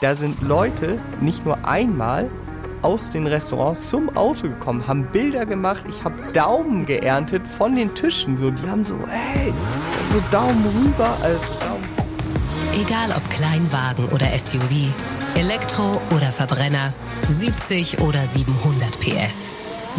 Da sind Leute nicht nur einmal aus den Restaurants zum Auto gekommen, haben Bilder gemacht. Ich habe Daumen geerntet von den Tischen. So, die haben so, hey, so Daumen rüber, also Daumen. Egal ob Kleinwagen oder SUV, Elektro oder Verbrenner, 70 oder 700 PS.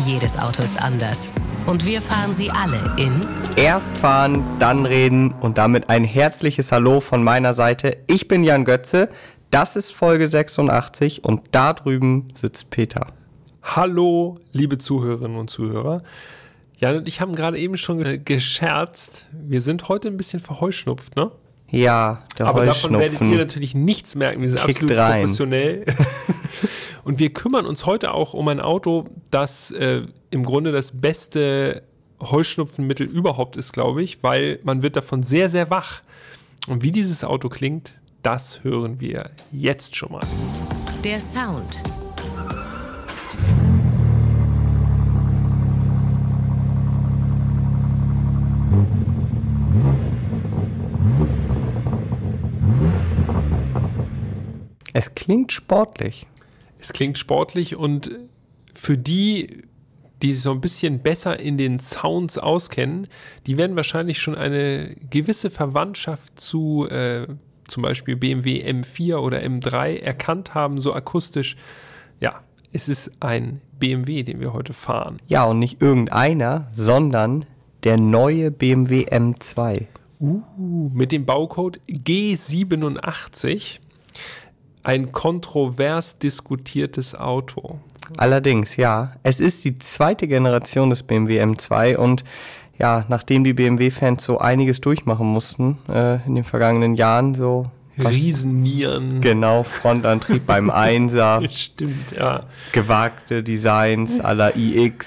Jedes Auto ist anders. Und wir fahren sie alle in Erst fahren, dann reden und damit ein herzliches Hallo von meiner Seite. Ich bin Jan Götze. Das ist Folge 86 und da drüben sitzt Peter. Hallo, liebe Zuhörerinnen und Zuhörer. Jan und ich haben gerade eben schon ge- gescherzt. Wir sind heute ein bisschen verheuschnupft, ne? Ja, der Aber davon werdet ihr natürlich nichts merken. Wir sind Kickt absolut rein. professionell. und wir kümmern uns heute auch um ein Auto, das äh, im Grunde das beste Heuschnupfenmittel überhaupt ist, glaube ich, weil man wird davon sehr, sehr wach. Und wie dieses Auto klingt, das hören wir jetzt schon mal. der Sound. Es klingt sportlich. Es klingt sportlich und für die, die sich so ein bisschen besser in den Sounds auskennen, die werden wahrscheinlich schon eine gewisse Verwandtschaft zu äh, zum Beispiel BMW M4 oder M3 erkannt haben, so akustisch. Ja, es ist ein BMW, den wir heute fahren. Ja, und nicht irgendeiner, sondern der neue BMW M2. Uh, mit dem Baucode G87. Ein kontrovers diskutiertes Auto. Allerdings, ja. Es ist die zweite Generation des BMW M2 und ja, nachdem die BMW-Fans so einiges durchmachen mussten äh, in den vergangenen Jahren, so Riesennieren. genau Frontantrieb beim Einser, Stimmt, ja. gewagte Designs la iX,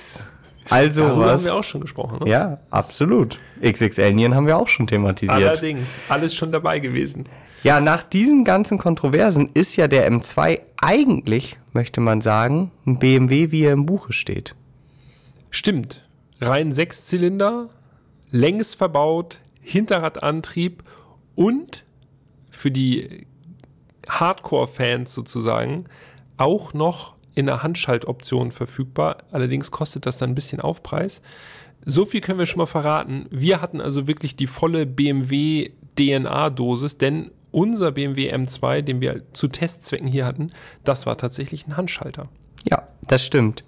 all Darüber haben sowas. wir auch schon gesprochen. Ne? Ja, absolut. XXL Nieren haben wir auch schon thematisiert. Allerdings, alles schon dabei gewesen. Ja, nach diesen ganzen Kontroversen ist ja der M2 eigentlich, möchte man sagen, ein BMW, wie er im Buche steht. Stimmt. Rein Sechszylinder, längs verbaut, Hinterradantrieb und für die Hardcore-Fans sozusagen auch noch in der Handschaltoption verfügbar. Allerdings kostet das dann ein bisschen Aufpreis. So viel können wir schon mal verraten. Wir hatten also wirklich die volle BMW DNA-Dosis, denn unser BMW M2, den wir zu Testzwecken hier hatten, das war tatsächlich ein Handschalter. Ja, das stimmt.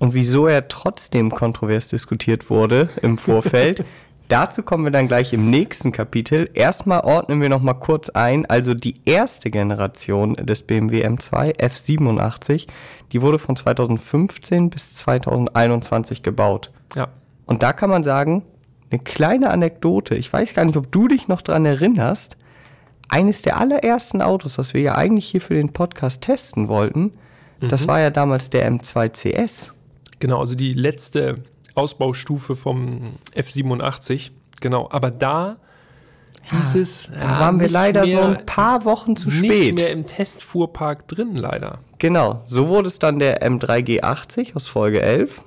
Und wieso er trotzdem kontrovers diskutiert wurde im Vorfeld, dazu kommen wir dann gleich im nächsten Kapitel. Erstmal ordnen wir noch mal kurz ein, also die erste Generation des BMW M2 F87, die wurde von 2015 bis 2021 gebaut. Ja, Und da kann man sagen, eine kleine Anekdote, ich weiß gar nicht, ob du dich noch dran erinnerst, eines der allerersten Autos, was wir ja eigentlich hier für den Podcast testen wollten, das war ja damals der M2 CS. Genau, also die letzte Ausbaustufe vom F87. Genau, aber da hieß es. Da waren wir leider so ein paar Wochen zu Nicht spät. mehr im Testfuhrpark drin, leider. Genau, so wurde es dann der M3G80 aus Folge 11.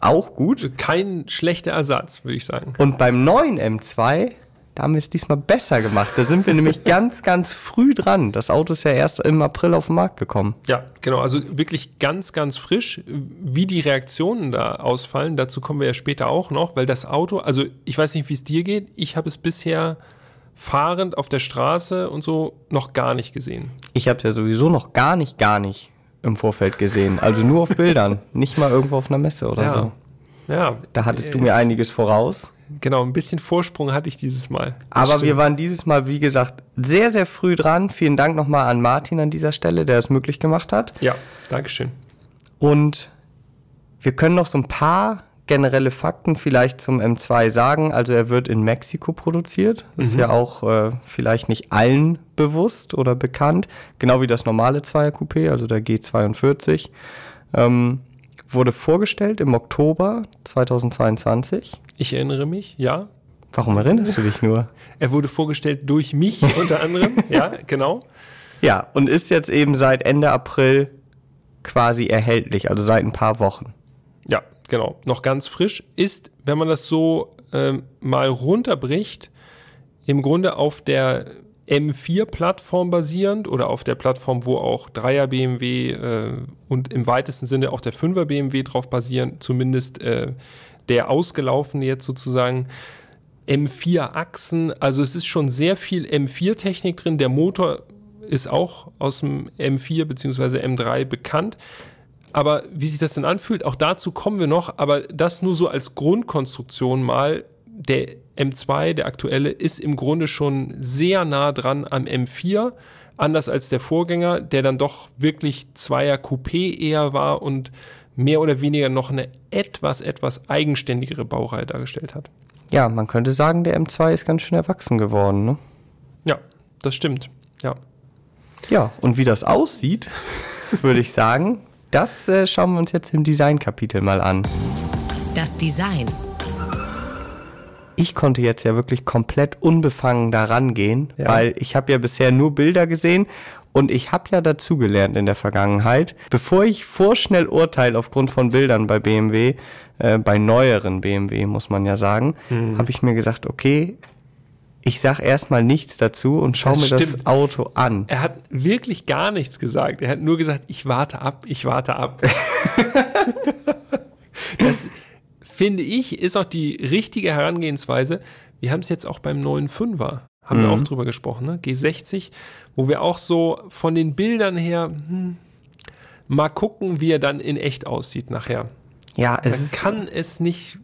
Auch gut. Kein schlechter Ersatz, würde ich sagen. Und beim neuen M2, da haben wir es diesmal besser gemacht. Da sind wir nämlich ganz, ganz früh dran. Das Auto ist ja erst im April auf den Markt gekommen. Ja, genau, also wirklich ganz, ganz frisch. Wie die Reaktionen da ausfallen, dazu kommen wir ja später auch noch, weil das Auto, also ich weiß nicht, wie es dir geht, ich habe es bisher fahrend auf der Straße und so noch gar nicht gesehen. Ich habe es ja sowieso noch gar nicht, gar nicht im Vorfeld gesehen. Also nur auf Bildern, nicht mal irgendwo auf einer Messe oder so. Ja, Da hattest du mir einiges voraus. Genau, ein bisschen Vorsprung hatte ich dieses Mal. Das Aber stimmt. wir waren dieses Mal, wie gesagt, sehr, sehr früh dran. Vielen Dank nochmal an Martin an dieser Stelle, der es möglich gemacht hat. Ja, Dankeschön. Und wir können noch so ein paar generelle Fakten vielleicht zum M2 sagen. Also er wird in Mexiko produziert. Das ist ja auch äh, vielleicht nicht allen bewusst oder bekannt. Genau wie das normale Zweier-Coupé, also der G42. Ähm, wurde vorgestellt im Oktober 2022. Ich erinnere mich, ja. Warum erinnerst du dich nur? Er wurde vorgestellt durch mich unter anderem. ja, genau. Ja, und ist jetzt eben seit Ende April quasi erhältlich, also seit ein paar Wochen. Ja, genau. Noch ganz frisch. Ist, wenn man das so ähm, mal runterbricht, im Grunde auf der M4-Plattform basierend oder auf der Plattform, wo auch 3er BMW äh, und im weitesten Sinne auch der 5er BMW drauf basieren, zumindest äh, der ausgelaufene jetzt sozusagen. M4-Achsen, also es ist schon sehr viel M4-Technik drin. Der Motor ist auch aus dem M4 bzw. M3 bekannt. Aber wie sich das denn anfühlt, auch dazu kommen wir noch. Aber das nur so als Grundkonstruktion mal. Der M2, der aktuelle, ist im Grunde schon sehr nah dran am M4. Anders als der Vorgänger, der dann doch wirklich Zweier Coupé eher war und mehr oder weniger noch eine etwas, etwas eigenständigere Baureihe dargestellt hat. Ja, man könnte sagen, der M2 ist ganz schön erwachsen geworden, ne? Ja, das stimmt. Ja. Ja, und wie das aussieht, würde ich sagen, das äh, schauen wir uns jetzt im Design-Kapitel mal an. Das Design. Ich konnte jetzt ja wirklich komplett unbefangen daran gehen, Ja. weil ich habe ja bisher nur Bilder gesehen und ich habe ja dazugelernt in der Vergangenheit. Bevor ich vorschnell urteile aufgrund von Bildern bei BMW, äh, bei neueren BMW muss man ja sagen, Mhm. habe ich mir gesagt, okay, ich sag erstmal nichts dazu und schau Das mir das stimmt. Auto an. Er hat wirklich gar nichts gesagt. Er hat nur gesagt, ich warte ab, ich warte ab. das finde ich ist auch die richtige Herangehensweise. Wir haben es jetzt auch beim neuen Fünfer, haben wir Mhm. auch drüber gesprochen, ne? G60, wo wir auch so von den Bildern her hm, mal gucken, wie er dann in echt aussieht nachher. Ja, es Man kann es nicht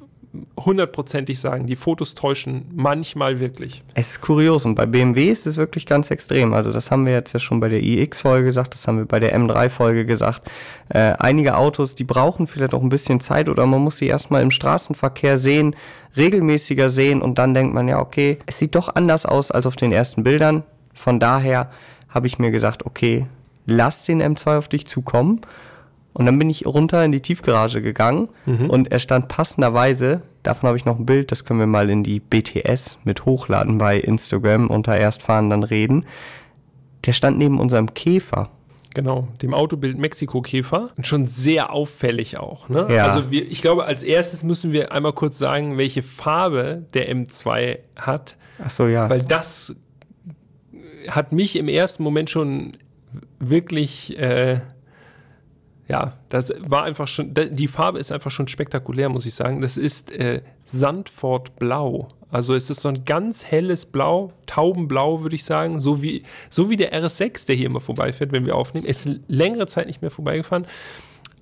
hundertprozentig sagen. Die Fotos täuschen manchmal wirklich. Es ist kurios und bei BMW ist es wirklich ganz extrem. Also das haben wir jetzt ja schon bei der iX-Folge gesagt, das haben wir bei der M3-Folge gesagt. Äh, einige Autos, die brauchen vielleicht auch ein bisschen Zeit oder man muss sie erstmal im Straßenverkehr sehen, regelmäßiger sehen und dann denkt man, ja okay, es sieht doch anders aus als auf den ersten Bildern. Von daher habe ich mir gesagt, okay, lass den M2 auf dich zukommen. Und dann bin ich runter in die Tiefgarage gegangen und er stand passenderweise, davon habe ich noch ein Bild, das können wir mal in die BTS mit hochladen bei Instagram unter Erstfahren dann reden. Der stand neben unserem Käfer. Genau, dem Autobild Mexiko-Käfer. Und schon sehr auffällig auch. Ne? Ja. Also wir, ich glaube, als erstes müssen wir einmal kurz sagen, welche Farbe der M2 hat, Ach so, ja. weil das hat mich im ersten Moment schon wirklich, äh, ja, das war einfach schon, die Farbe ist einfach schon spektakulär, muss ich sagen. Das ist äh, Sandford-Blau. Also es ist so ein ganz helles Blau, Taubenblau, würde ich sagen, so wie, so wie der RS6, der hier immer vorbeifährt, wenn wir aufnehmen. Ist längere Zeit nicht mehr vorbeigefahren,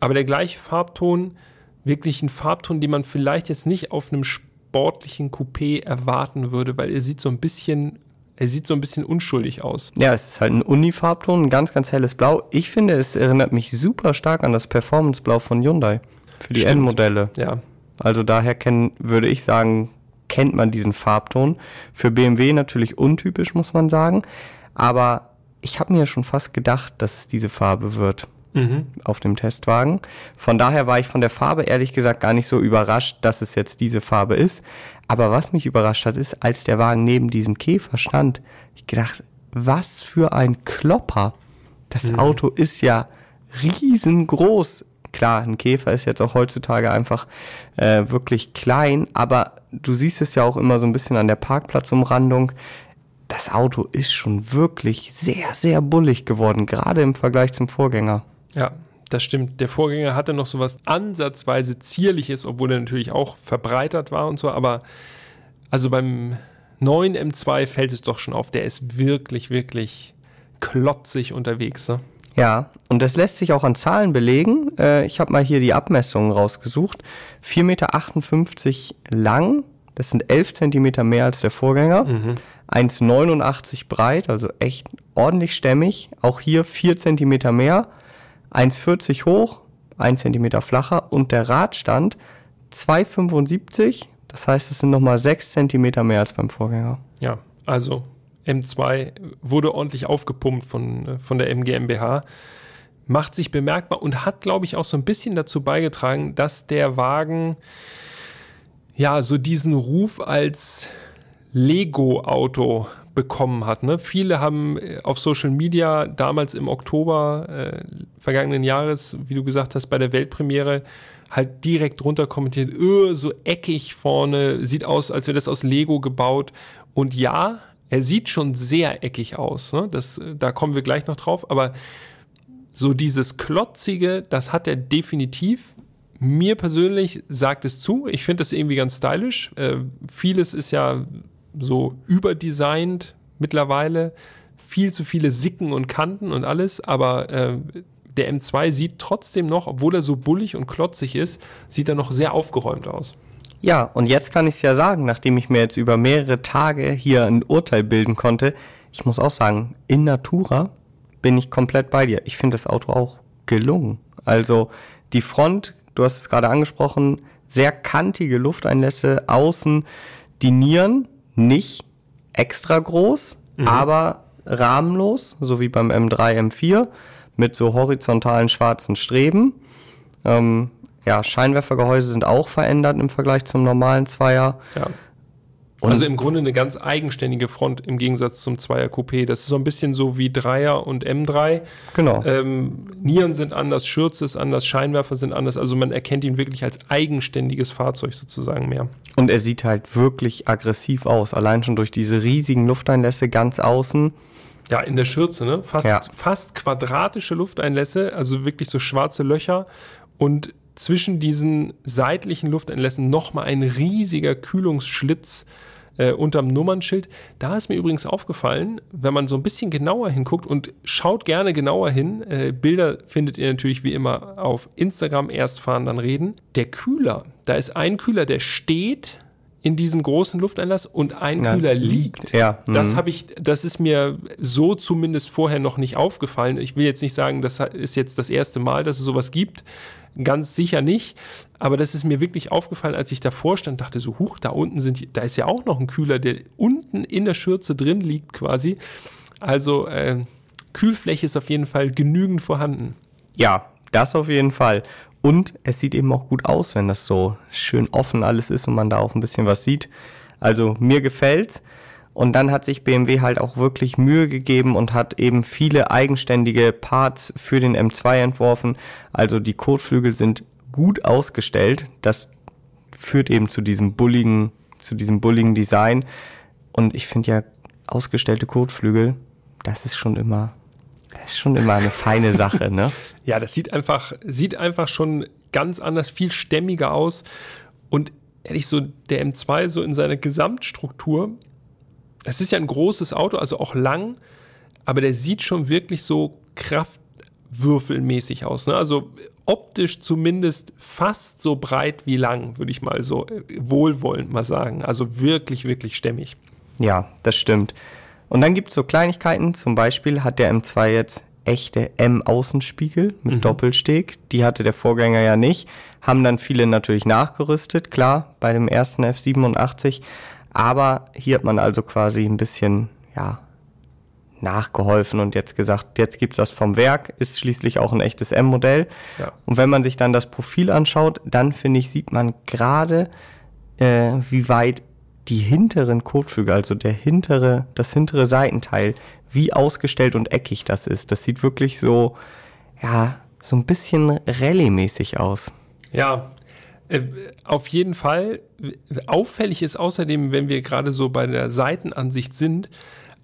aber der gleiche Farbton, wirklich ein Farbton, den man vielleicht jetzt nicht auf einem sportlichen Coupé erwarten würde, weil er sieht so ein bisschen, er sieht so ein bisschen unschuldig aus. Ja, es ist halt ein Unifarbton, ein ganz, ganz helles Blau. Ich finde, es erinnert mich super stark an das Performance-Blau von Hyundai für die. N-Modelle. Ja, Also daher kennen, würde ich sagen, kennt man diesen Farbton. Für BMW natürlich untypisch, muss man sagen. Aber ich habe mir schon fast gedacht, dass es diese Farbe wird auf dem Testwagen. Von daher war ich von der Farbe ehrlich gesagt gar nicht so überrascht, dass es jetzt diese Farbe ist. Aber was mich überrascht hat, ist, als der Wagen neben diesem Käfer stand, ich gedacht, was für ein Klopper. Das Auto ist ja riesengroß. Klar, ein Käfer ist jetzt auch heutzutage einfach äh, wirklich klein, aber du siehst es ja auch immer so ein bisschen an der Parkplatzumrandung. Das Auto ist schon wirklich sehr, sehr bullig geworden, gerade im Vergleich zum Vorgänger. ja, das stimmt. Der Vorgänger hatte noch so was ansatzweise zierliches, obwohl er natürlich auch verbreitert war und so, aber also beim neuen M2 fällt es doch schon auf, der ist wirklich, wirklich klotzig unterwegs. Ne? Ja, und das lässt sich auch an Zahlen belegen. Äh, ich habe mal hier die Abmessungen rausgesucht. 4,58 Meter lang, das sind 11 Zentimeter mehr als der Vorgänger. 1,89 breit, also echt ordentlich stämmig. Auch hier 4 Zentimeter mehr. 1,40 hoch, 1 Zentimeter flacher. Und der Radstand 2,75. Das heißt, es sind nochmal 6 Zentimeter mehr als beim Vorgänger. Ja, also M2 wurde ordentlich aufgepumpt von, äh, von der MGMBH, macht sich bemerkbar und hat, glaube ich, auch so ein bisschen dazu beigetragen, dass der Wagen ja so diesen Ruf als Lego-Auto bekommen hat. Ne? Viele haben äh, auf Social Media damals im Oktober äh, vergangenen Jahres, wie du gesagt hast, bei der Weltpremiere halt direkt drunter kommentiert, "Öh, so eckig vorne, sieht aus, als wäre das aus Lego gebaut. Und ja, er sieht schon sehr eckig aus. Ne? Das, da kommen wir gleich noch drauf. Aber so dieses Klotzige, das hat er definitiv. Mir persönlich sagt es zu. Ich finde das irgendwie ganz stylisch. Äh, vieles ist ja so überdesignt mittlerweile. Viel zu viele Sicken und Kanten und alles. Aber äh, der M2 sieht trotzdem noch, obwohl er so bullig und klotzig ist, sieht er noch sehr aufgeräumt aus. Ja, und jetzt kann ich es ja sagen, nachdem ich mir jetzt über mehrere Tage hier ein Urteil bilden konnte, ich muss auch sagen, in Natura bin ich komplett bei dir. Ich finde das Auto auch gelungen. Also die Front, du hast es gerade angesprochen, sehr kantige Lufteinlässe, außen die Nieren nicht extra groß, mhm. aber rahmenlos, so wie beim M3, M4, mit so horizontalen schwarzen Streben. Ähm, ja, Scheinwerfergehäuse sind auch verändert im Vergleich zum normalen Zweier. Ja. Und also im Grunde eine ganz eigenständige Front im Gegensatz zum Zweier Coupé. Das ist so ein bisschen so wie Dreier und M3. Genau. Ähm, Nieren sind anders, Schürze ist anders, Scheinwerfer sind anders. Also man erkennt ihn wirklich als eigenständiges Fahrzeug sozusagen mehr. Und er sieht halt wirklich aggressiv aus. Allein schon durch diese riesigen Lufteinlässe ganz außen. Ja, in der Schürze, ne? Fast, ja. fast quadratische Lufteinlässe, also wirklich so schwarze Löcher. Und zwischen diesen seitlichen Lufteinlässen nochmal ein riesiger Kühlungsschlitz äh, unterm Nummernschild. Da ist mir übrigens aufgefallen, wenn man so ein bisschen genauer hinguckt und schaut gerne genauer hin, äh, Bilder findet ihr natürlich wie immer auf Instagram, erst fahren, dann reden. Der Kühler, da ist ein Kühler, der steht in diesem großen Lufteinlass und ein ja, Kühler liegt. Ja. Das mhm. habe ich, das ist mir so zumindest vorher noch nicht aufgefallen. Ich will jetzt nicht sagen, das ist jetzt das erste Mal, dass es sowas gibt. Ganz sicher nicht. Aber das ist mir wirklich aufgefallen, als ich davor stand, dachte so, huch, da unten sind, da ist ja auch noch ein Kühler, der unten in der Schürze drin liegt quasi. Also äh, Kühlfläche ist auf jeden Fall genügend vorhanden. Ja, das auf jeden Fall. Und es sieht eben auch gut aus, wenn das so schön offen alles ist und man da auch ein bisschen was sieht. Also mir gefällt's. Und dann hat sich BMW halt auch wirklich Mühe gegeben und hat eben viele eigenständige Parts für den M2 entworfen. Also die Kotflügel sind gut ausgestellt. Das führt eben zu diesem bulligen, zu diesem bulligen Design. Und ich finde ja, ausgestellte Kotflügel, das ist schon immer, das ist schon immer eine feine Sache, ne? Ja, das sieht einfach, sieht einfach schon ganz anders, viel stämmiger aus. Und ehrlich, so der M2 so in seiner Gesamtstruktur, es ist ja ein großes Auto, also auch lang, aber der sieht schon wirklich so kraftwürfelmäßig aus. Ne? Also optisch zumindest fast so breit wie lang, würde ich mal so äh, wohlwollend mal sagen. Also wirklich, wirklich stämmig. Ja, das stimmt. Und dann gibt es so Kleinigkeiten, zum Beispiel hat der M2 jetzt echte M-Außenspiegel mit mhm. Doppelsteg. Die hatte der Vorgänger ja nicht. Haben dann viele natürlich nachgerüstet, klar, bei dem ersten F87. Aber hier hat man also quasi ein bisschen, ja, nachgeholfen und jetzt gesagt, jetzt gibt's das vom Werk, ist schließlich auch ein echtes M-Modell. Ja. Und wenn man sich dann das Profil anschaut, dann finde ich, sieht man gerade, äh, wie weit die hinteren Kotflügel, also der hintere, das hintere Seitenteil, wie ausgestellt und eckig das ist. Das sieht wirklich so, ja, so ein bisschen Rallye-mäßig aus. Ja, auf jeden Fall. Auffällig ist außerdem, wenn wir gerade so bei der Seitenansicht sind,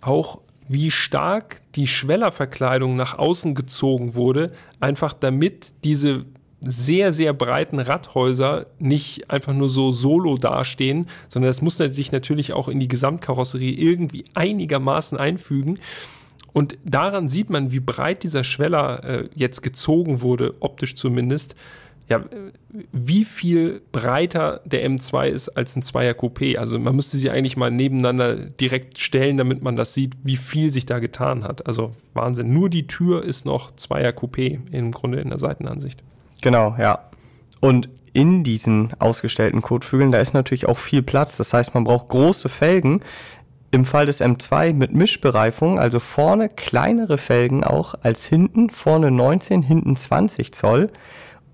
auch wie stark die Schwellerverkleidung nach außen gezogen wurde, einfach damit diese sehr, sehr breiten Radhäuser nicht einfach nur so solo dastehen, sondern das muss sich natürlich auch in die Gesamtkarosserie irgendwie einigermaßen einfügen. Und daran sieht man, wie breit dieser Schweller äh, jetzt gezogen wurde, optisch zumindest. Ja, wie viel breiter der M2 ist als ein Zweier Coupé. Also man müsste sie eigentlich mal nebeneinander direkt stellen, damit man das sieht, wie viel sich da getan hat. Also Wahnsinn. Nur die Tür ist noch Zweier Coupé im Grunde in der Seitenansicht. Genau, ja. Und in diesen ausgestellten Kotflügeln, da ist natürlich auch viel Platz. Das heißt, man braucht große Felgen. Im Fall des M2 mit Mischbereifung, also vorne kleinere Felgen auch als hinten, vorne 19, hinten 20 Zoll.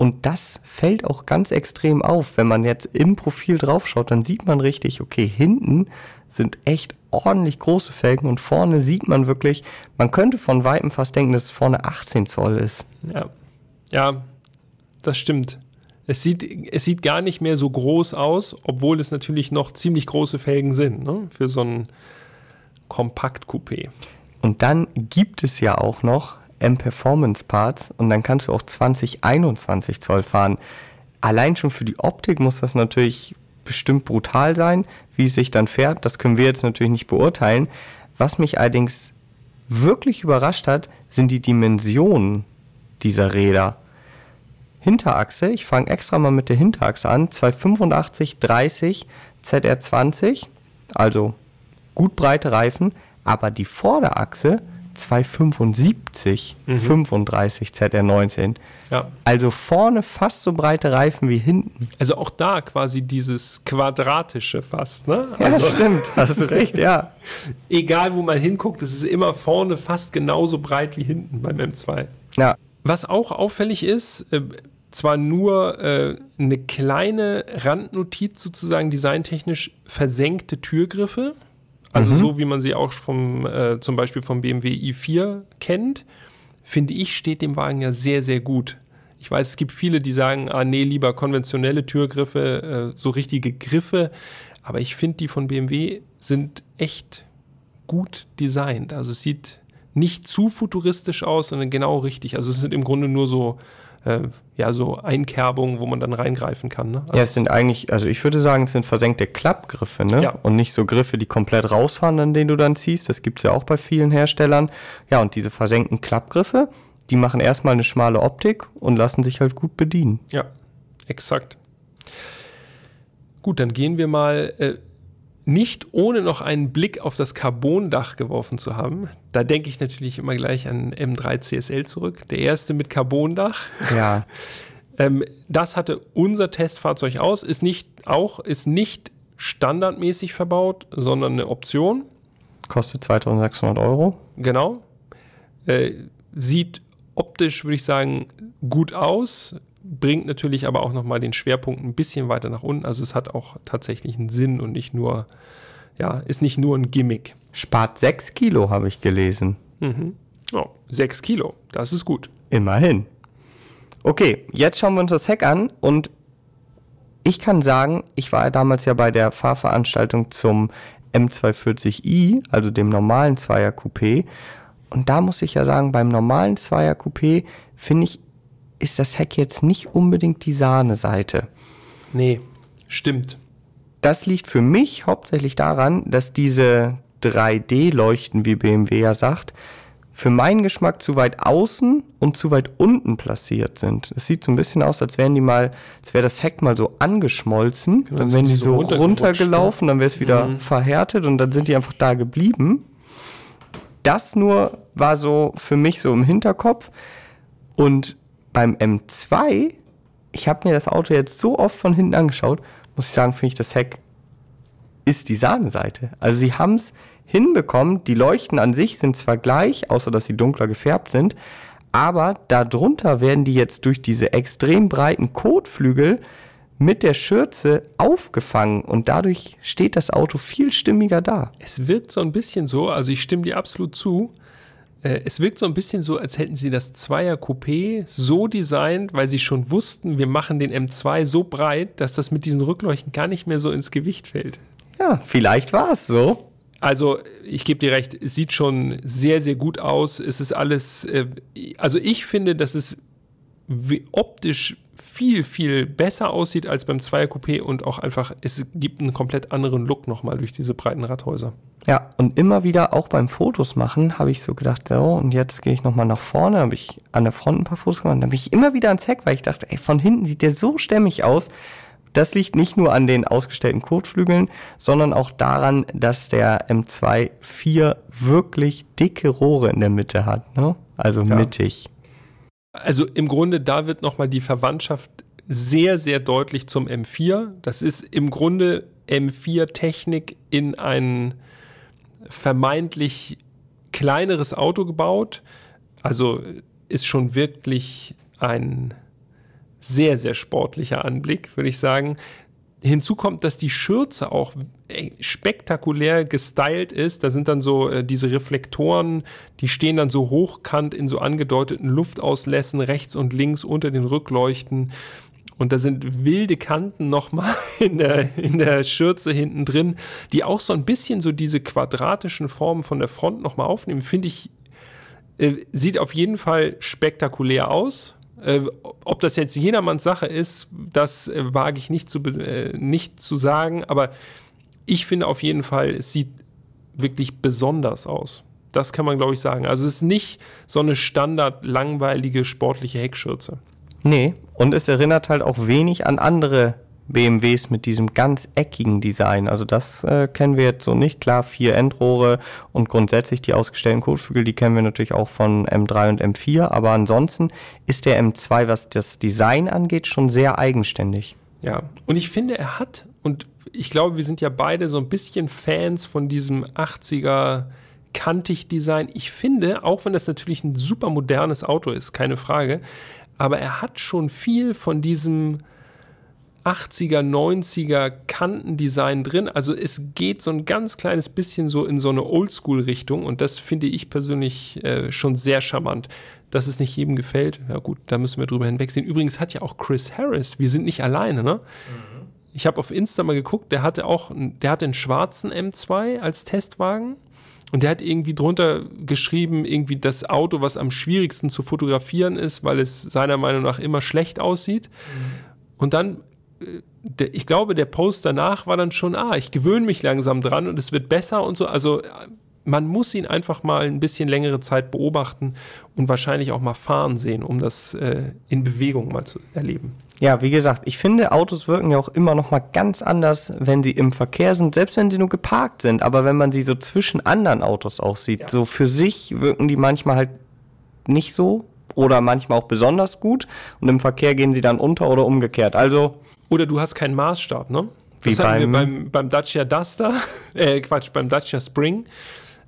Und das fällt auch ganz extrem auf. Wenn man jetzt im Profil draufschaut, dann sieht man richtig, okay, hinten sind echt ordentlich große Felgen und vorne sieht man wirklich, man könnte von Weitem fast denken, dass es vorne 18 Zoll ist. Ja. Ja, das stimmt. Es sieht, es sieht gar nicht mehr so groß aus, obwohl es natürlich noch ziemlich große Felgen sind, ne? Für so einen Kompakt-Coupé. Und dann gibt es ja auch noch M-Performance-Parts und dann kannst du auch 2021 Zoll fahren. Allein schon für die Optik muss das natürlich bestimmt brutal sein, wie es sich dann fährt. Das können wir jetzt natürlich nicht beurteilen. Was mich allerdings wirklich überrascht hat, sind die Dimensionen dieser Räder. Hinterachse, ich fange extra mal mit der Hinterachse an, 285 30 ZR20, also gut breite Reifen, aber die Vorderachse 275 mhm. 35 ZR19. Ja. Also vorne fast so breite Reifen wie hinten. Also auch da quasi dieses quadratische fast, ne? Ja, also, stimmt, hast du recht, ja. Egal wo man hinguckt, es ist immer vorne fast genauso breit wie hinten beim M2. Ja. Was auch auffällig ist, äh, zwar nur äh, eine kleine Randnotiz sozusagen designtechnisch versenkte Türgriffe, also mhm. so wie man sie auch vom äh, zum Beispiel vom BMW i4 kennt, finde ich, steht dem Wagen ja sehr, sehr gut. Ich weiß, es gibt viele, die sagen, ah nee, lieber konventionelle Türgriffe, äh, so richtige Griffe. Aber ich finde, die von BMW sind echt gut designt. Also es sieht nicht zu futuristisch aus, sondern genau richtig. Also es sind im Grunde nur so äh, ja, so Einkerbungen, wo man dann reingreifen kann. Ne? Also ja, es sind eigentlich, also ich würde sagen, es sind versenkte Klappgriffe, ne? Ja. Und nicht so Griffe, die komplett rausfahren, an denen du dann ziehst. Das gibt es ja auch bei vielen Herstellern. Ja, und diese versenkten Klappgriffe, die machen erstmal eine schmale Optik und lassen sich halt gut bedienen. Ja, exakt. Gut, dann gehen wir mal äh, nicht ohne noch einen Blick auf das Carbondach geworfen zu haben. Da denke ich natürlich immer gleich an M3 CSL zurück. Der erste mit Carbondach. Ja. ähm, das hatte unser Testfahrzeug aus, ist nicht auch, ist nicht standardmäßig verbaut, sondern eine Option. Kostet 2600 Euro. Genau. Äh, sieht optisch, würde ich sagen, gut aus bringt natürlich aber auch nochmal den Schwerpunkt ein bisschen weiter nach unten. Also es hat auch tatsächlich einen Sinn und nicht nur, ja, ist nicht nur ein Gimmick. Spart 6 Kilo, habe ich gelesen. Mhm. Oh, 6 Kilo, das ist gut. Immerhin. Okay, jetzt schauen wir uns das Heck an und ich kann sagen, ich war damals ja bei der Fahrveranstaltung zum M240i, also dem normalen Zweier Coupé. Und da muss ich ja sagen, beim normalen Zweier Coupé finde ich ist das Heck jetzt nicht unbedingt die Sahneseite. Nee, stimmt. Das liegt für mich hauptsächlich daran, dass diese 3D-Leuchten, wie BMW ja sagt, für meinen Geschmack zu weit außen und zu weit unten platziert sind. Es sieht so ein bisschen aus, als wären die mal, als wäre das Heck mal so angeschmolzen, genau, dann wären die so runtergelaufen, dann wäre es wieder mhm. verhärtet und dann sind die einfach da geblieben. Das nur war so für mich so im Hinterkopf und beim M2, ich habe mir das Auto jetzt so oft von hinten angeschaut, muss ich sagen, finde ich, das Heck ist die Sahneseite. Also sie haben es hinbekommen, die Leuchten an sich sind zwar gleich, außer dass sie dunkler gefärbt sind, aber darunter werden die jetzt durch diese extrem breiten Kotflügel mit der Schürze aufgefangen und dadurch steht das Auto viel stimmiger da. Es wirkt so ein bisschen so, also ich stimme dir absolut zu, es wirkt so ein bisschen so, als hätten sie das Zweier Coupé so designt, weil sie schon wussten, wir machen den M2 so breit, dass das mit diesen Rückleuchten gar nicht mehr so ins Gewicht fällt. Ja, vielleicht war es so. Also, ich gebe dir recht, es sieht schon sehr, sehr gut aus. Es ist alles, äh, also ich finde, dass es optisch viel, viel besser aussieht als beim Zweier Coupé und auch einfach, es gibt einen komplett anderen Look nochmal durch diese breiten Radhäuser. Ja, und immer wieder auch beim Fotos machen habe ich so gedacht, so, und jetzt gehe ich nochmal nach vorne, habe ich an der Front ein paar Fotos gemacht, dann bin ich immer wieder ans Heck, weil ich dachte, ey, von hinten sieht der so stämmig aus. Das liegt nicht nur an den ausgestellten Kotflügeln, sondern auch daran, dass der M2 4 wirklich dicke Rohre in der Mitte hat, ne? Also ja. mittig. Also im Grunde, da wird nochmal die Verwandtschaft sehr, sehr deutlich zum M4. Das ist im Grunde M4-Technik in ein vermeintlich kleineres Auto gebaut. Also ist schon wirklich ein sehr, sehr sportlicher Anblick, würde ich sagen. Hinzu kommt, dass die Schürze auch spektakulär gestylt ist. Da sind dann so äh, diese Reflektoren, die stehen dann so hochkant in so angedeuteten Luftauslässen rechts und links unter den Rückleuchten. und da sind wilde Kanten nochmal in der, in der Schürze hinten drin, die auch so ein bisschen so diese quadratischen Formen von der Front nochmal aufnehmen. Finde ich, äh, sieht auf jeden Fall spektakulär aus. Äh, ob das jetzt jedermanns Sache ist, das äh, wage ich nicht zu, äh, nicht zu sagen, aber ich finde auf jeden Fall, es sieht wirklich besonders aus. Das kann man, glaube ich, sagen. Also es ist nicht so eine standard langweilige sportliche Heckschürze. Nee, und es erinnert halt auch wenig an andere BMWs mit diesem ganz eckigen Design. Also das äh, kennen wir jetzt so nicht. Klar, vier Endrohre und grundsätzlich die ausgestellten Kotflügel, die kennen wir natürlich auch von M3 und M4. Aber ansonsten ist der M2, was das Design angeht, schon sehr eigenständig. Ja, und ich finde, er hat, und ich glaube, wir sind ja beide so ein bisschen Fans von diesem 80er kantig Design. Ich finde, auch wenn das natürlich ein super modernes Auto ist, keine Frage, aber er hat schon viel von diesem 80er, 90er Kantendesign drin. Also es geht so ein ganz kleines bisschen so in so eine Oldschool-Richtung und das finde ich persönlich äh, schon sehr charmant. Dass es nicht jedem gefällt, ja gut, da müssen wir drüber hinwegsehen. Übrigens hat ja auch Chris Harris, wir sind nicht alleine, ne? Mhm. Ich habe auf Insta mal geguckt, der hatte auch, der hatte einen schwarzen M2 als Testwagen und der hat irgendwie drunter geschrieben, irgendwie das Auto, was am schwierigsten zu fotografieren ist, weil es seiner Meinung nach immer schlecht aussieht. Mhm. Und dann der, ich glaube, der Post danach war dann schon, ah, ich gewöhne mich langsam dran und es wird besser und so. Also man muss ihn einfach mal ein bisschen längere Zeit beobachten und wahrscheinlich auch mal fahren sehen, um das äh, in Bewegung mal zu erleben. Ja, wie gesagt, ich finde, Autos wirken ja auch immer noch mal ganz anders, wenn sie im Verkehr sind, selbst wenn sie nur geparkt sind. Aber wenn man sie so zwischen anderen Autos auch sieht, ja. so für sich wirken die manchmal halt nicht so oder manchmal auch besonders gut und im Verkehr gehen sie dann unter oder umgekehrt. Also oder du hast keinen Maßstab, ne? Das Wie hatten beim, wir beim, beim Dacia Duster, äh, Quatsch, beim Dacia Spring,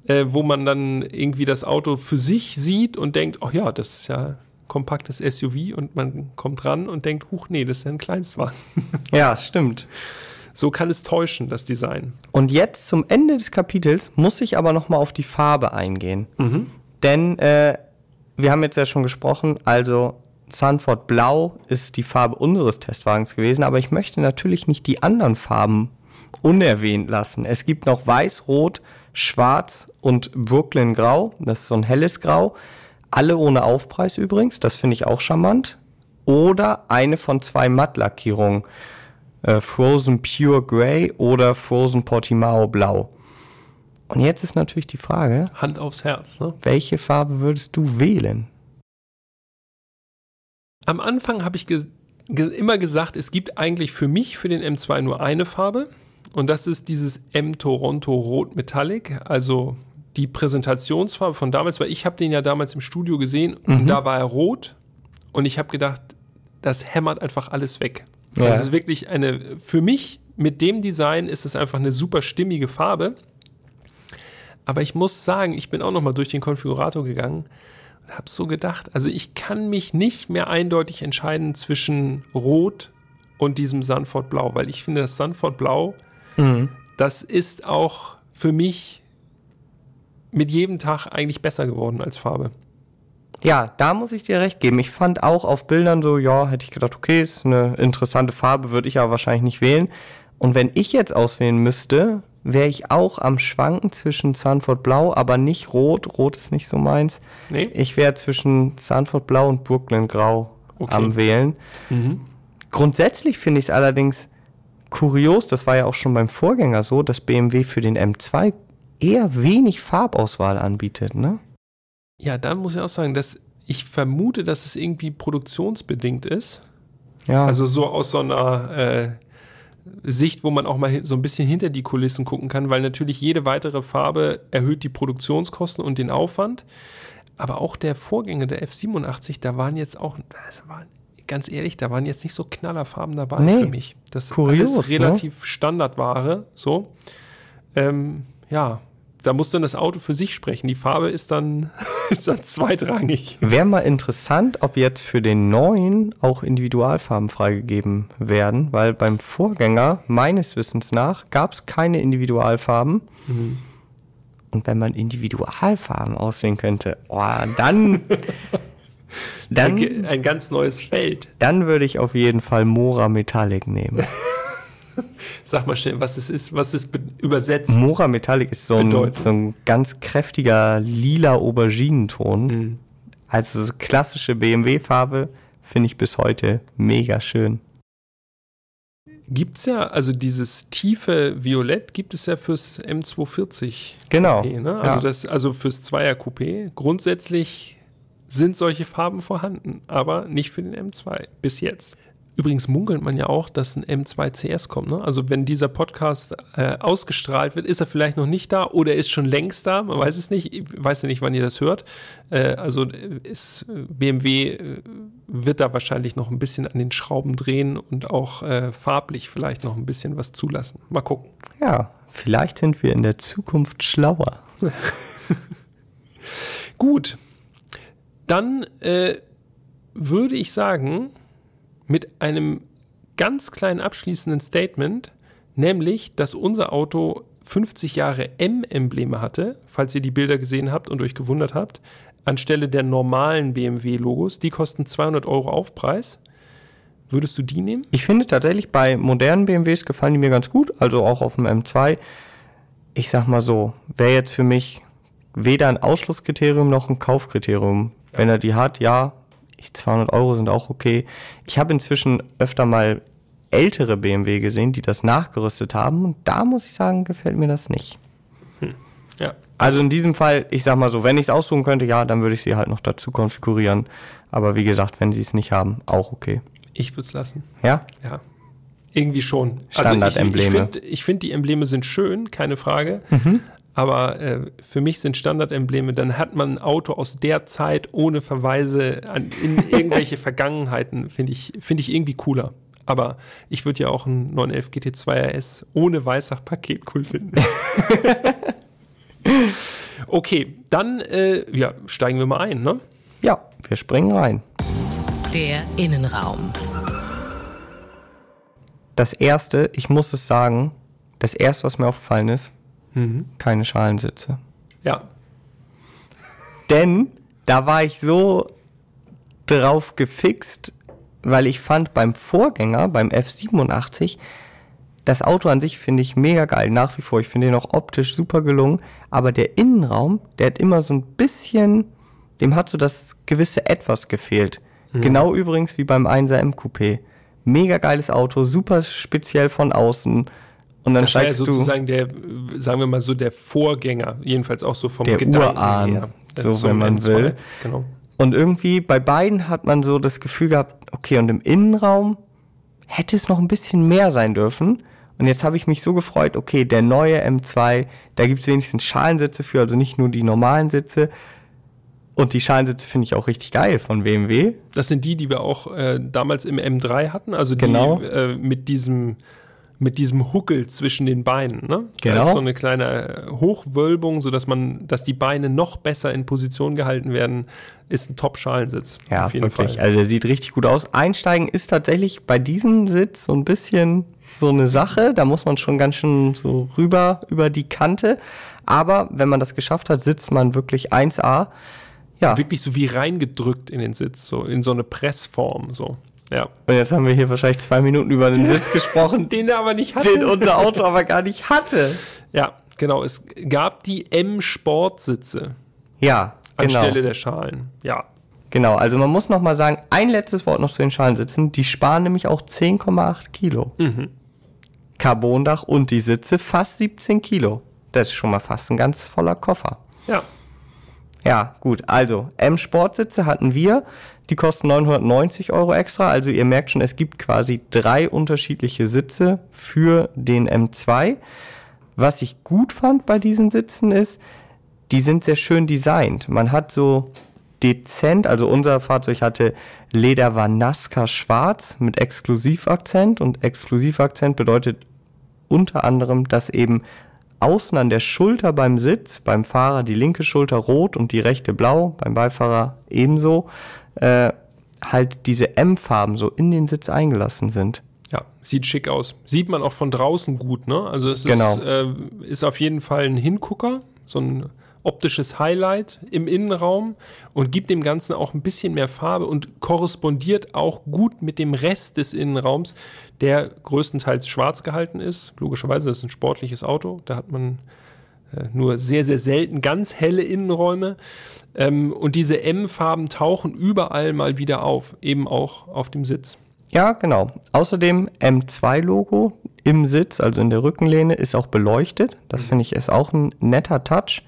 äh, wo man dann irgendwie das Auto für sich sieht und denkt, ach oh ja, das ist ja kompaktes SUV und man kommt ran und denkt, huch, nee, das ist ja ein Kleinstwagen. Ja, stimmt. So kann es täuschen, das Design. Und jetzt zum Ende des Kapitels muss ich aber nochmal auf die Farbe eingehen. Mhm. Denn äh, wir haben jetzt ja schon gesprochen, also Sanford Blau ist die Farbe unseres Testwagens gewesen, aber ich möchte natürlich nicht die anderen Farben unerwähnt lassen. Es gibt noch Weiß, Rot, Schwarz und Brooklyn Grau. Das ist so ein helles Grau. Alle ohne Aufpreis übrigens. Das finde ich auch charmant. Oder eine von zwei Mattlackierungen. Äh, Frozen Pure Grey oder Frozen Portimao Blau. Und jetzt ist natürlich die Frage. Hand aufs Herz, ne? Welche Farbe würdest du wählen? Am Anfang habe ich ge ge immer gesagt, es gibt eigentlich für mich, für den M2 nur eine Farbe. Und das ist dieses M Toronto Rot Metallic, also die Präsentationsfarbe von damals, weil ich habe den ja damals im Studio gesehen mhm. und da war er rot. Und ich habe gedacht, das hämmert einfach alles weg. Ja. Das ist wirklich eine, für mich mit dem Design ist es einfach eine super stimmige Farbe. Aber ich muss sagen, ich bin auch noch mal durch den Konfigurator gegangen habe so gedacht, also ich kann mich nicht mehr eindeutig entscheiden zwischen Rot und diesem Sanford Blau, weil ich finde, das Sanford Blau, mhm. das ist auch für mich mit jedem Tag eigentlich besser geworden als Farbe. Ja, da muss ich dir recht geben. Ich fand auch auf Bildern so, ja, hätte ich gedacht, okay, ist eine interessante Farbe, würde ich aber wahrscheinlich nicht wählen. Und wenn ich jetzt auswählen müsste, wäre ich auch am Schwanken zwischen Sanford Blau, aber nicht Rot. Rot ist nicht so meins. Nee. Ich wäre zwischen Sanford Blau und Brooklyn Grau okay. am Wählen. Mhm. Grundsätzlich finde ich es allerdings kurios, das war ja auch schon beim Vorgänger so, dass BMW für den M2 eher wenig Farbauswahl anbietet, ne? Ja, da muss ich auch sagen, dass ich vermute, dass es irgendwie produktionsbedingt ist. Ja. Also so aus so einer äh, Sicht, wo man auch mal so ein bisschen hinter die Kulissen gucken kann, weil natürlich jede weitere Farbe erhöht die Produktionskosten und den Aufwand. Aber auch der Vorgänger der F87, da waren jetzt auch, das war, ganz ehrlich, da waren jetzt nicht so Knallerfarben dabei nee, für mich. Das kurios, alles ne? relativ ne? Standardware, so. Ähm, ja, da muss dann das Auto für sich sprechen. Die Farbe ist dann, ist dann zweitrangig. Wäre mal interessant, ob jetzt für den neuen auch Individualfarben freigegeben werden, weil beim Vorgänger, meines Wissens nach, gab es keine Individualfarben. Mhm. Und wenn man Individualfarben auswählen könnte, oh, dann. Dann, ein, ein ganz neues Feld. dann würde ich auf jeden Fall Mora Metallic nehmen. Sag mal schnell, was es ist, was es be- übersetzt. Mora Metallic ist so ein, so ein ganz kräftiger lila Auberginenton. Mhm. Also so klassische BMW-Farbe finde ich bis heute mega schön. Gibt's ja, also dieses tiefe Violett gibt es ja fürs M240 Genau. Coupé, ne? Also ja. das, also fürs Zweier Coupé. Grundsätzlich sind solche Farben vorhanden, aber nicht für den M2 bis jetzt. Übrigens munkelt man ja auch, dass ein M2 CS kommt. Ne? Also wenn dieser Podcast äh, ausgestrahlt wird, ist er vielleicht noch nicht da oder ist schon längst da. Man weiß es nicht. Ich weiß ja nicht, wann ihr das hört. Äh, also äh, ist äh, BMW äh, wird da wahrscheinlich noch ein bisschen an den Schrauben drehen und auch äh, farblich vielleicht noch ein bisschen was zulassen. Mal gucken. ja, vielleicht sind wir in der Zukunft schlauer. Gut, dann äh, würde ich sagen, mit einem ganz kleinen abschließenden Statement, nämlich, dass unser Auto 50 Jahre M-Embleme hatte, falls ihr die Bilder gesehen habt und euch gewundert habt, anstelle der normalen BMW-Logos. Die kosten 200 Euro Aufpreis. Würdest du die nehmen? Ich finde tatsächlich bei modernen BMWs gefallen die mir ganz gut, also auch auf dem M2. Ich sag mal so, wäre jetzt für mich weder ein Ausschlusskriterium noch ein Kaufkriterium. Wenn er die hat, ja, ich, 200 Euro sind auch okay. Ich habe inzwischen öfter mal ältere BMW gesehen, die das nachgerüstet haben und da muss ich sagen, gefällt mir das nicht. Ja. Also in diesem Fall, ich sag mal so, wenn ich es aussuchen könnte, ja, dann würde ich sie halt noch dazu konfigurieren. Aber wie gesagt, wenn sie es nicht haben, auch okay. Ich würde es lassen. Ja? Ja, irgendwie schon. Standardembleme. Also ich ich finde, find, die Embleme sind schön, keine Frage. Aber äh, für mich sind Standardembleme, dann hat man ein Auto aus der Zeit ohne Verweise an, in irgendwelche Vergangenheiten, finde ich, finde ich irgendwie cooler. Aber ich würde ja auch einen 911 GT2 RS ohne Weissach-Paket cool finden. okay, dann äh, ja, steigen wir mal ein, ne? Ja, wir springen rein. Der Innenraum. Das erste, ich muss es sagen, das erste, was mir aufgefallen ist, keine Schalensitze. Ja, Denn da war ich so drauf gefixt, weil ich fand beim Vorgänger, beim F87, das Auto an sich finde ich mega geil, nach wie vor. Ich finde ihn auch optisch super gelungen. Aber der Innenraum, der hat immer so ein bisschen, dem hat so das gewisse Etwas gefehlt. Genau übrigens wie beim 1er M Coupé. Mega geiles Auto, super speziell von außen. Und dann Das war ja steigst du. sozusagen der, sagen wir mal so, der Vorgänger, jedenfalls auch so vom Der Gedanken Urahn, her. so wenn man M2. will. Genau. Und irgendwie bei beiden hat man so das Gefühl gehabt, okay, und im Innenraum hätte es noch ein bisschen mehr sein dürfen. Und jetzt habe ich mich so gefreut, okay, der neue M2, da gibt es wenigstens Schalensitze für, also nicht nur die normalen Sitze. Und die Schalensitze finde ich auch richtig geil von BMW. Das sind die, die wir auch äh, damals im M3 hatten, also die Genau. äh, mit diesem mit diesem Huckel zwischen den Beinen. Ne? Da Genau. ist so eine kleine äh, Hochwölbung, sodass man, dass die Beine noch besser in Position gehalten werden, ist ein Top-Schalensitz. Ja, auf jeden wirklich. Fall. Also der sieht richtig gut aus. Einsteigen ist tatsächlich bei diesem Sitz so ein bisschen so eine Sache. Da muss man schon ganz schön so rüber über die Kante. Aber wenn man das geschafft hat, sitzt man wirklich 1A. Ja, Wirklich so wie reingedrückt in den Sitz, so in so eine Pressform. So. Ja. und jetzt haben wir hier wahrscheinlich zwei Minuten über den Sitz gesprochen, Den er aber nicht hatte. den unser Auto aber gar nicht hatte. Ja, genau. Es gab die M-Sportsitze Ja, genau. anstelle der Schalen. Ja. Genau, also man muss noch mal sagen, ein letztes Wort noch zu den Schalensitzen. Die sparen nämlich auch 10,8 Kilo. Carbondach und die Sitze fast 17 Kilo. Das ist schon mal fast ein ganz voller Koffer. Ja. Ja, gut. Also, M-Sportsitze hatten wir. Die kosten 990 Euro extra. Also, ihr merkt schon, es gibt quasi drei unterschiedliche Sitze für den M2. Was ich gut fand bei diesen Sitzen ist, die sind sehr schön designt. Man hat so dezent, also unser Fahrzeug hatte Leder Vanaska schwarz mit Exklusivakzent und Exklusivakzent bedeutet unter anderem, dass eben außen an der Schulter beim Sitz, beim Fahrer die linke Schulter rot und die rechte blau, beim Beifahrer ebenso, äh, halt diese M-Farben so in den Sitz eingelassen sind. Ja, sieht schick aus. Sieht man auch von draußen gut, ne? Also es Genau. ist, äh, ist auf jeden Fall ein Hingucker, so ein optisches Highlight im Innenraum und gibt dem Ganzen auch ein bisschen mehr Farbe und korrespondiert auch gut mit dem Rest des Innenraums, der größtenteils schwarz gehalten ist. Logischerweise, das ist ein sportliches Auto, da hat man äh, nur sehr, sehr selten ganz helle Innenräume. Ähm, und diese M-Farben tauchen überall mal wieder auf, eben auch auf dem Sitz. Ja, genau. Außerdem M2-Logo im Sitz, also in der Rückenlehne, ist auch beleuchtet. Das finde ich ist auch ein netter Touch.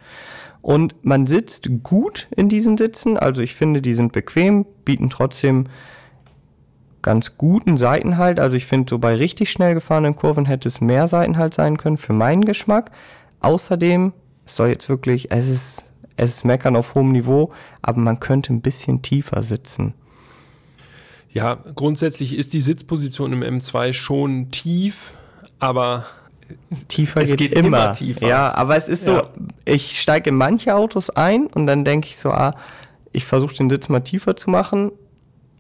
Und man sitzt gut in diesen Sitzen. Also ich finde, die sind bequem, bieten trotzdem ganz guten Seitenhalt. Also ich finde, so bei richtig schnell gefahrenen Kurven hätte es mehr Seitenhalt sein können für meinen Geschmack. Außerdem, es soll jetzt wirklich, es ist, es ist Meckern auf hohem Niveau, aber man könnte ein bisschen tiefer sitzen. Ja, grundsätzlich ist die Sitzposition im M2 schon tief, aber tiefer es geht, geht immer. immer. tiefer. Ja, aber es ist so, ja. ich steige in manche Autos ein und dann denke ich so, ah, ich versuche den Sitz mal tiefer zu machen.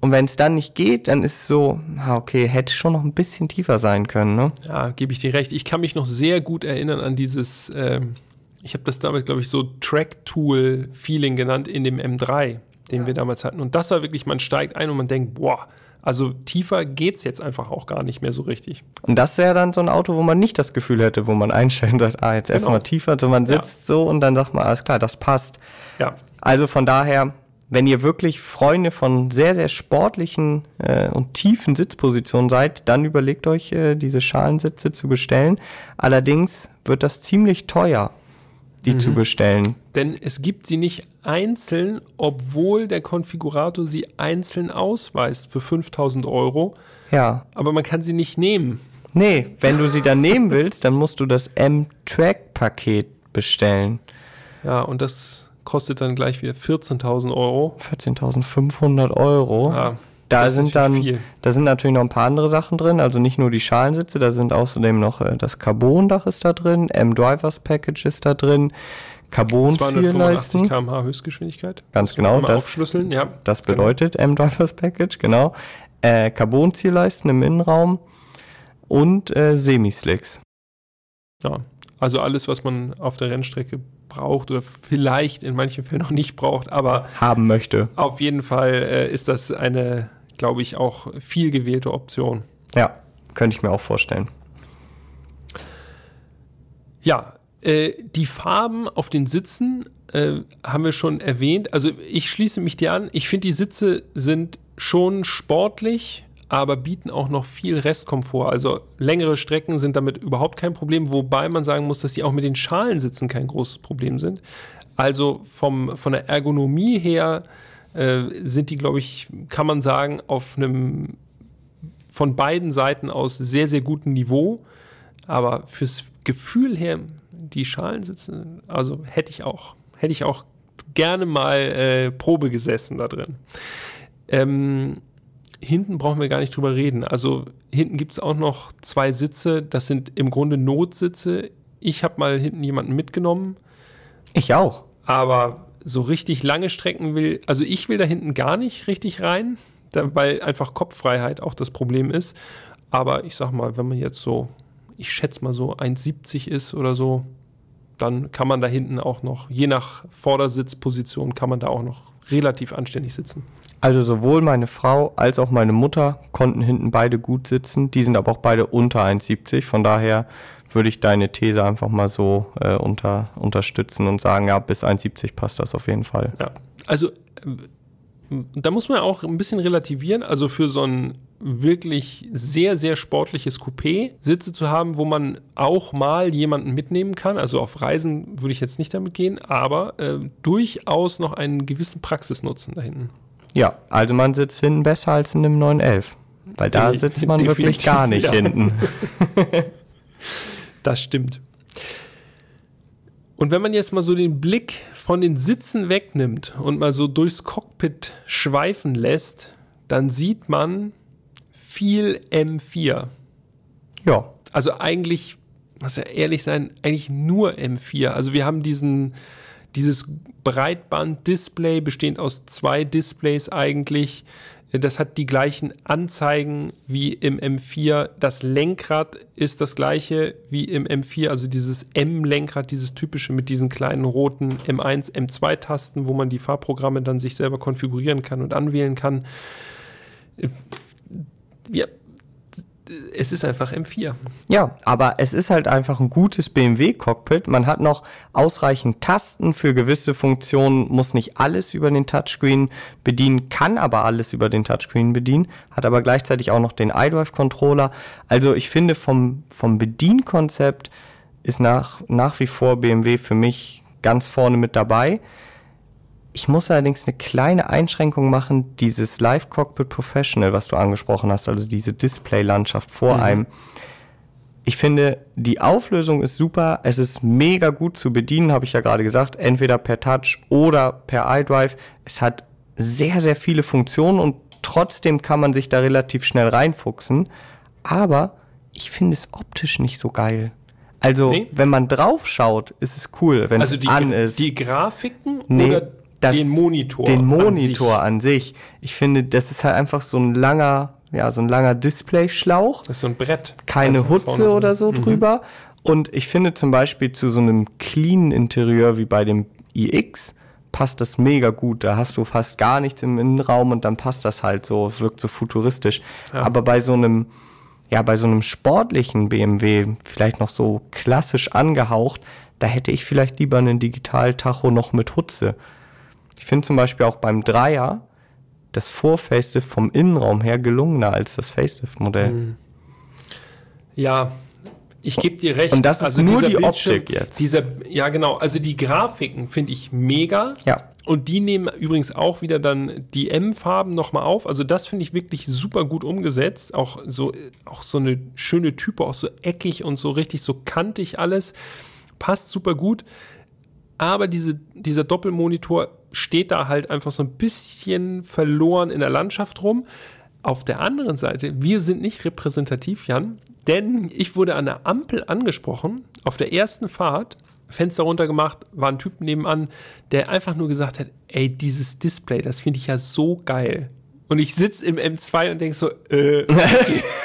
Und wenn es dann nicht geht, dann ist es so, ah, okay, hätte schon noch ein bisschen tiefer sein können. Ne? Ja, gebe ich dir recht. Ich kann mich noch sehr gut erinnern an dieses, ähm, ich habe das damals, glaube ich, so Track-Tool-Feeling genannt in dem M3, den ja. wir damals hatten. Und das war wirklich, man steigt ein und man denkt, boah, also tiefer geht's jetzt einfach auch gar nicht mehr so richtig. Und das wäre dann so ein Auto, wo man nicht das Gefühl hätte, wo man einstellt und sagt, ah, jetzt genau. erstmal tiefer, so man sitzt ja. so und dann sagt man, alles klar, das passt. Ja. Also von daher, wenn ihr wirklich Freunde von sehr, sehr sportlichen äh, und tiefen Sitzpositionen seid, dann überlegt euch, äh, diese Schalensitze zu bestellen. Allerdings wird das ziemlich teuer die mhm. zu bestellen. Denn es gibt sie nicht einzeln, obwohl der Konfigurator sie einzeln ausweist für 5000 Euro. Ja. Aber man kann sie nicht nehmen. Nee, wenn du sie dann nehmen willst, dann musst du das M-Track-Paket bestellen. Ja, und das kostet dann gleich wieder 14.000 Euro. 14.500 Euro. Ja. Da sind dann, viel. da sind natürlich noch ein paar andere Sachen drin, also nicht nur die Schalensitze, da sind außerdem noch äh, das Carbon-Dach ist da drin, M-Drivers Package ist da drin, Carbon-Zielleisten. km/h Höchstgeschwindigkeit. Ganz genau, das, aufschlüsseln. Ja, das genau. bedeutet genau. M-Drivers Package, genau. Äh, Carbon-Zielleisten im Innenraum und äh, Semislicks. Ja, also alles, was man auf der Rennstrecke braucht oder vielleicht in manchen Fällen noch nicht braucht, aber haben möchte. Auf jeden Fall äh, ist das eine, glaube ich, auch viel gewählte Option. Ja, könnte ich mir auch vorstellen. Ja, äh, die Farben auf den Sitzen äh, haben wir schon erwähnt. Also ich schließe mich dir an. Ich finde, die Sitze sind schon sportlich, aber bieten auch noch viel Restkomfort. Also längere Strecken sind damit überhaupt kein Problem, wobei man sagen muss, dass die auch mit den Schalensitzen kein großes Problem sind. Also vom, von der Ergonomie her äh, sind die, glaube ich, kann man sagen, auf einem von beiden Seiten aus sehr, sehr guten Niveau. Aber fürs Gefühl her, die Schalensitze, also hätte ich auch, hätte ich auch gerne mal äh, Probe gesessen da drin. Ähm, hinten brauchen wir gar nicht drüber reden. Also hinten gibt es auch noch zwei Sitze, das sind im Grunde Notsitze. Ich habe mal hinten jemanden mitgenommen. Ich auch. Aber so richtig lange Strecken will, also ich will da hinten gar nicht richtig rein, weil einfach Kopffreiheit auch das Problem ist. Aber ich sag mal, wenn man jetzt so, ich schätze mal so 1,70 ist oder so, dann kann man da hinten auch noch, je nach Vordersitzposition, kann man da auch noch relativ anständig sitzen. Also sowohl meine Frau als auch meine Mutter konnten hinten beide gut sitzen. Die sind aber auch beide unter 1,70. Von daher würde ich deine These einfach mal so äh, unter, unterstützen und sagen, ja, bis 1,70 passt das auf jeden Fall. Ja, also äh, da muss man auch ein bisschen relativieren. Also für so ein wirklich sehr, sehr sportliches Coupé Sitze zu haben, wo man auch mal jemanden mitnehmen kann. Also auf Reisen würde ich jetzt nicht damit gehen, aber äh, durchaus noch einen gewissen Praxisnutzen da hinten. Ja, also man sitzt hinten besser als in einem 911. Weil da sitzt man Definitiv, wirklich gar nicht ja. hinten. das stimmt. Und wenn man jetzt mal so den Blick von den Sitzen wegnimmt und mal so durchs Cockpit schweifen lässt, dann sieht man viel M4. Ja. Also eigentlich, muss ja ehrlich sein, eigentlich nur M4. Also wir haben diesen dieses Breitband-Display bestehend aus zwei Displays eigentlich. Das hat die gleichen Anzeigen wie im M4. Das Lenkrad ist das gleiche wie im M4, also dieses M-Lenkrad, dieses typische mit diesen kleinen roten M1, M2-Tasten, wo man die Fahrprogramme dann sich selber konfigurieren kann und anwählen kann. Ja, es ist einfach M4. Ja, aber es ist halt einfach ein gutes BMW-Cockpit. Man hat noch ausreichend Tasten für gewisse Funktionen, muss nicht alles über den Touchscreen bedienen, kann aber alles über den Touchscreen bedienen, hat aber gleichzeitig auch noch den iDrive-Controller. Also ich finde vom, vom Bedienkonzept ist nach, nach wie vor BMW für mich ganz vorne mit dabei. Ich muss allerdings eine kleine Einschränkung machen, dieses Live Cockpit Professional, was du angesprochen hast, also diese Display-Landschaft vor mhm. einem. Ich finde, die Auflösung ist super, es ist mega gut zu bedienen, habe ich ja gerade gesagt, entweder per Touch oder per iDrive. Es hat sehr, sehr viele Funktionen und trotzdem kann man sich da relativ schnell reinfuchsen. Aber ich finde es optisch nicht so geil. Also, nee. wenn man drauf schaut, ist es cool, wenn also es an ist. Die Grafiken nee, oder das, den Monitor. Den Monitor an sich. an sich. Ich finde, das ist halt einfach so ein langer, ja, so ein langer Displayschlauch. Das ist so ein Brett. Keine Hutze oder so mhm. drüber. Und ich finde zum Beispiel zu so einem cleanen Interieur wie bei dem iX passt das mega gut. Da hast du fast gar nichts im Innenraum und dann passt das halt so, es wirkt so futuristisch. Ja. Aber bei so einem, ja, bei so einem sportlichen BMW, vielleicht noch so klassisch angehaucht, da hätte ich vielleicht lieber einen Digital-Tacho noch mit Hutze. Ich finde zum Beispiel auch beim Dreier das Vor-Facelift vom Innenraum her gelungener als das Facelift-Modell. Hm. Ja, ich gebe dir recht. Und das ist also nur die Bildschirm, Optik jetzt. Dieser, ja, genau. Also die Grafiken finde ich mega. Ja. Und die nehmen übrigens auch wieder dann die M-Farben nochmal auf. Also das finde ich wirklich super gut umgesetzt. Auch so, auch so eine schöne Type, auch so eckig und so richtig so kantig alles. Passt super gut. Aber diese, dieser Doppelmonitor steht da halt einfach so ein bisschen verloren in der Landschaft rum. Auf der anderen Seite, wir sind nicht repräsentativ, Jan, denn ich wurde an der Ampel angesprochen, auf der ersten Fahrt, Fenster runtergemacht, war ein Typ nebenan, der einfach nur gesagt hat, ey, dieses Display, das finde ich ja so geil. Und ich sitze im M2 und denke so, äh, okay.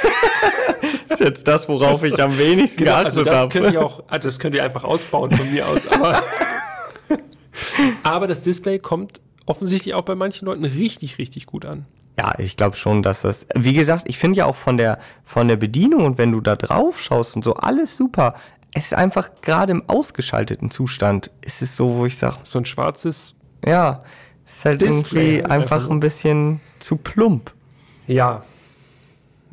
ist jetzt das, worauf ich am wenigsten genau, also das habe. Könnt ihr auch, also das könnt ihr einfach ausbauen von mir aus, aber Aber das Display kommt offensichtlich auch bei manchen Leuten richtig, richtig gut an. Ja, ich glaube schon, dass das, wie gesagt, ich finde ja auch von der, von der Bedienung und wenn du da drauf schaust und so, alles super. Es ist einfach gerade im ausgeschalteten Zustand, ist es so, wo ich sage. So ein schwarzes. Ja, es ist halt Display irgendwie einfach, einfach ein bisschen zu plump. Ja.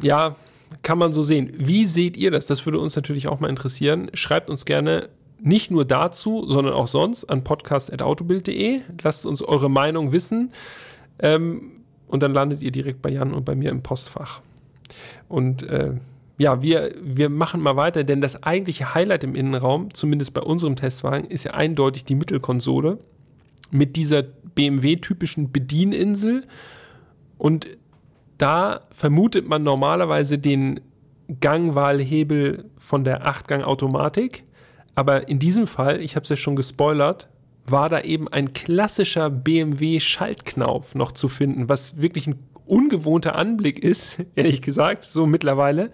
Ja, kann man so sehen. Wie seht ihr das? Das würde uns natürlich auch mal interessieren. Schreibt uns gerne nicht nur dazu, sondern auch sonst an podcast.autobild.de. Lasst uns eure Meinung wissen. Ähm, und dann landet ihr direkt bei Jan und bei mir im Postfach. Und äh, ja, wir, wir machen mal weiter, denn das eigentliche Highlight im Innenraum, zumindest bei unserem Testwagen, ist ja eindeutig die Mittelkonsole mit dieser BMW-typischen Bedieninsel. Und da vermutet man normalerweise den Gangwahlhebel von der 8-Gang-Automatik. Aber in diesem Fall, ich habe es ja schon gespoilert, war da eben ein klassischer BMW-Schaltknauf noch zu finden, was wirklich ein ungewohnter Anblick ist, ehrlich gesagt, so mittlerweile,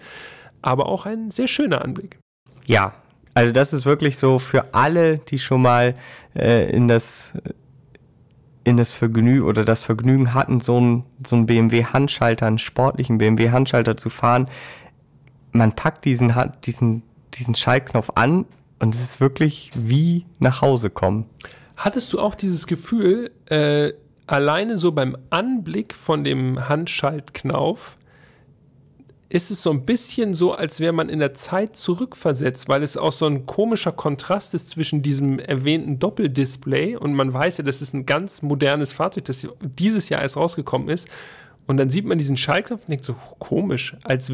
aber auch ein sehr schöner Anblick. Ja, also das ist wirklich so für alle, die schon mal äh, in das in das Vergnügen oder das Vergnügen hatten, so ein, so ein BMW-Handschalter, einen sportlichen BMW-Handschalter zu fahren. Man packt diesen, diesen, diesen Schaltknopf an und es ist wirklich wie nach Hause kommen. Hattest du auch dieses Gefühl, äh, alleine so beim Anblick von dem Handschaltknauf, ist es so ein bisschen so, als wäre man in der Zeit zurückversetzt, weil es auch so ein komischer Kontrast ist zwischen diesem erwähnten Doppeldisplay und man weiß ja, das ist ein ganz modernes Fahrzeug, das dieses Jahr erst rausgekommen ist. Und dann sieht man diesen Schaltknopf und denkt so, komisch, als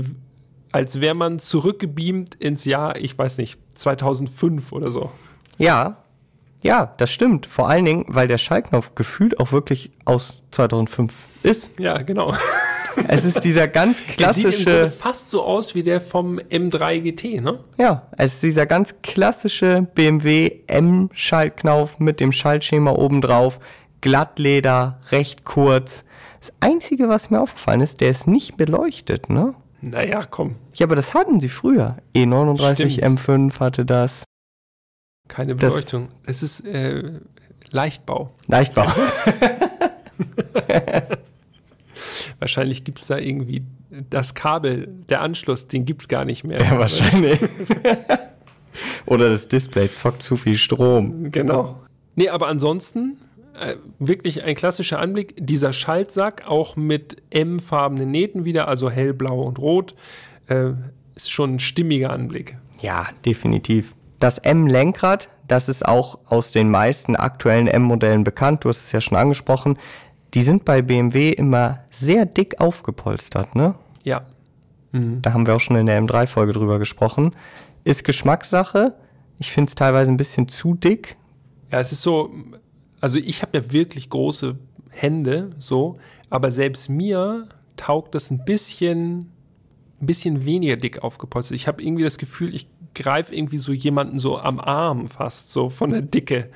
als wäre man zurückgebeamt ins Jahr, ich weiß nicht, 2005 oder so. Ja, ja, das stimmt. Vor allen Dingen, weil der Schaltknopf gefühlt auch wirklich aus 2005 ist. Ja, genau. Es ist dieser ganz klassische. Er sieht fast so aus wie der vom M3 GT, ne? Ja, es ist dieser ganz klassische BMW M-Schaltknopf mit dem Schaltschema obendrauf. Glattleder, recht kurz, Das Einzige, was mir aufgefallen ist, der ist nicht beleuchtet, ne? Naja, komm. Ja, aber das hatten sie früher. E39 Stimmt. M5 hatte das. Keine Das- Beleuchtung. es ist äh, Leichtbau. Leichtbau. Wahrscheinlich gibt es da irgendwie das Kabel, der Anschluss, den gibt es gar nicht mehr. ja, wahrscheinlich. Oder das Display zockt zu viel Strom. Genau. Nee, aber ansonsten äh, wirklich ein klassischer Anblick. Dieser Schaltsack auch mit M-farbenen Nähten wieder, also hellblau und rot, äh, ist schon ein stimmiger Anblick. Ja, definitiv. Das M-Lenkrad, das ist auch aus den meisten aktuellen M-Modellen bekannt. Du hast es ja schon angesprochen. Die sind bei BMW immer sehr dick aufgepolstert, ne? Ja. Da haben wir auch schon in der M3-Folge drüber gesprochen. Ist Geschmackssache. Ich finde es teilweise ein bisschen zu dick. Ja, es ist so, also ich habe ja wirklich große Hände, so, aber selbst mir taugt das ein bisschen, ein bisschen weniger dick aufgepolstert. Ich habe irgendwie das Gefühl, ich greife irgendwie so jemanden so am Arm fast, so von der Dicke.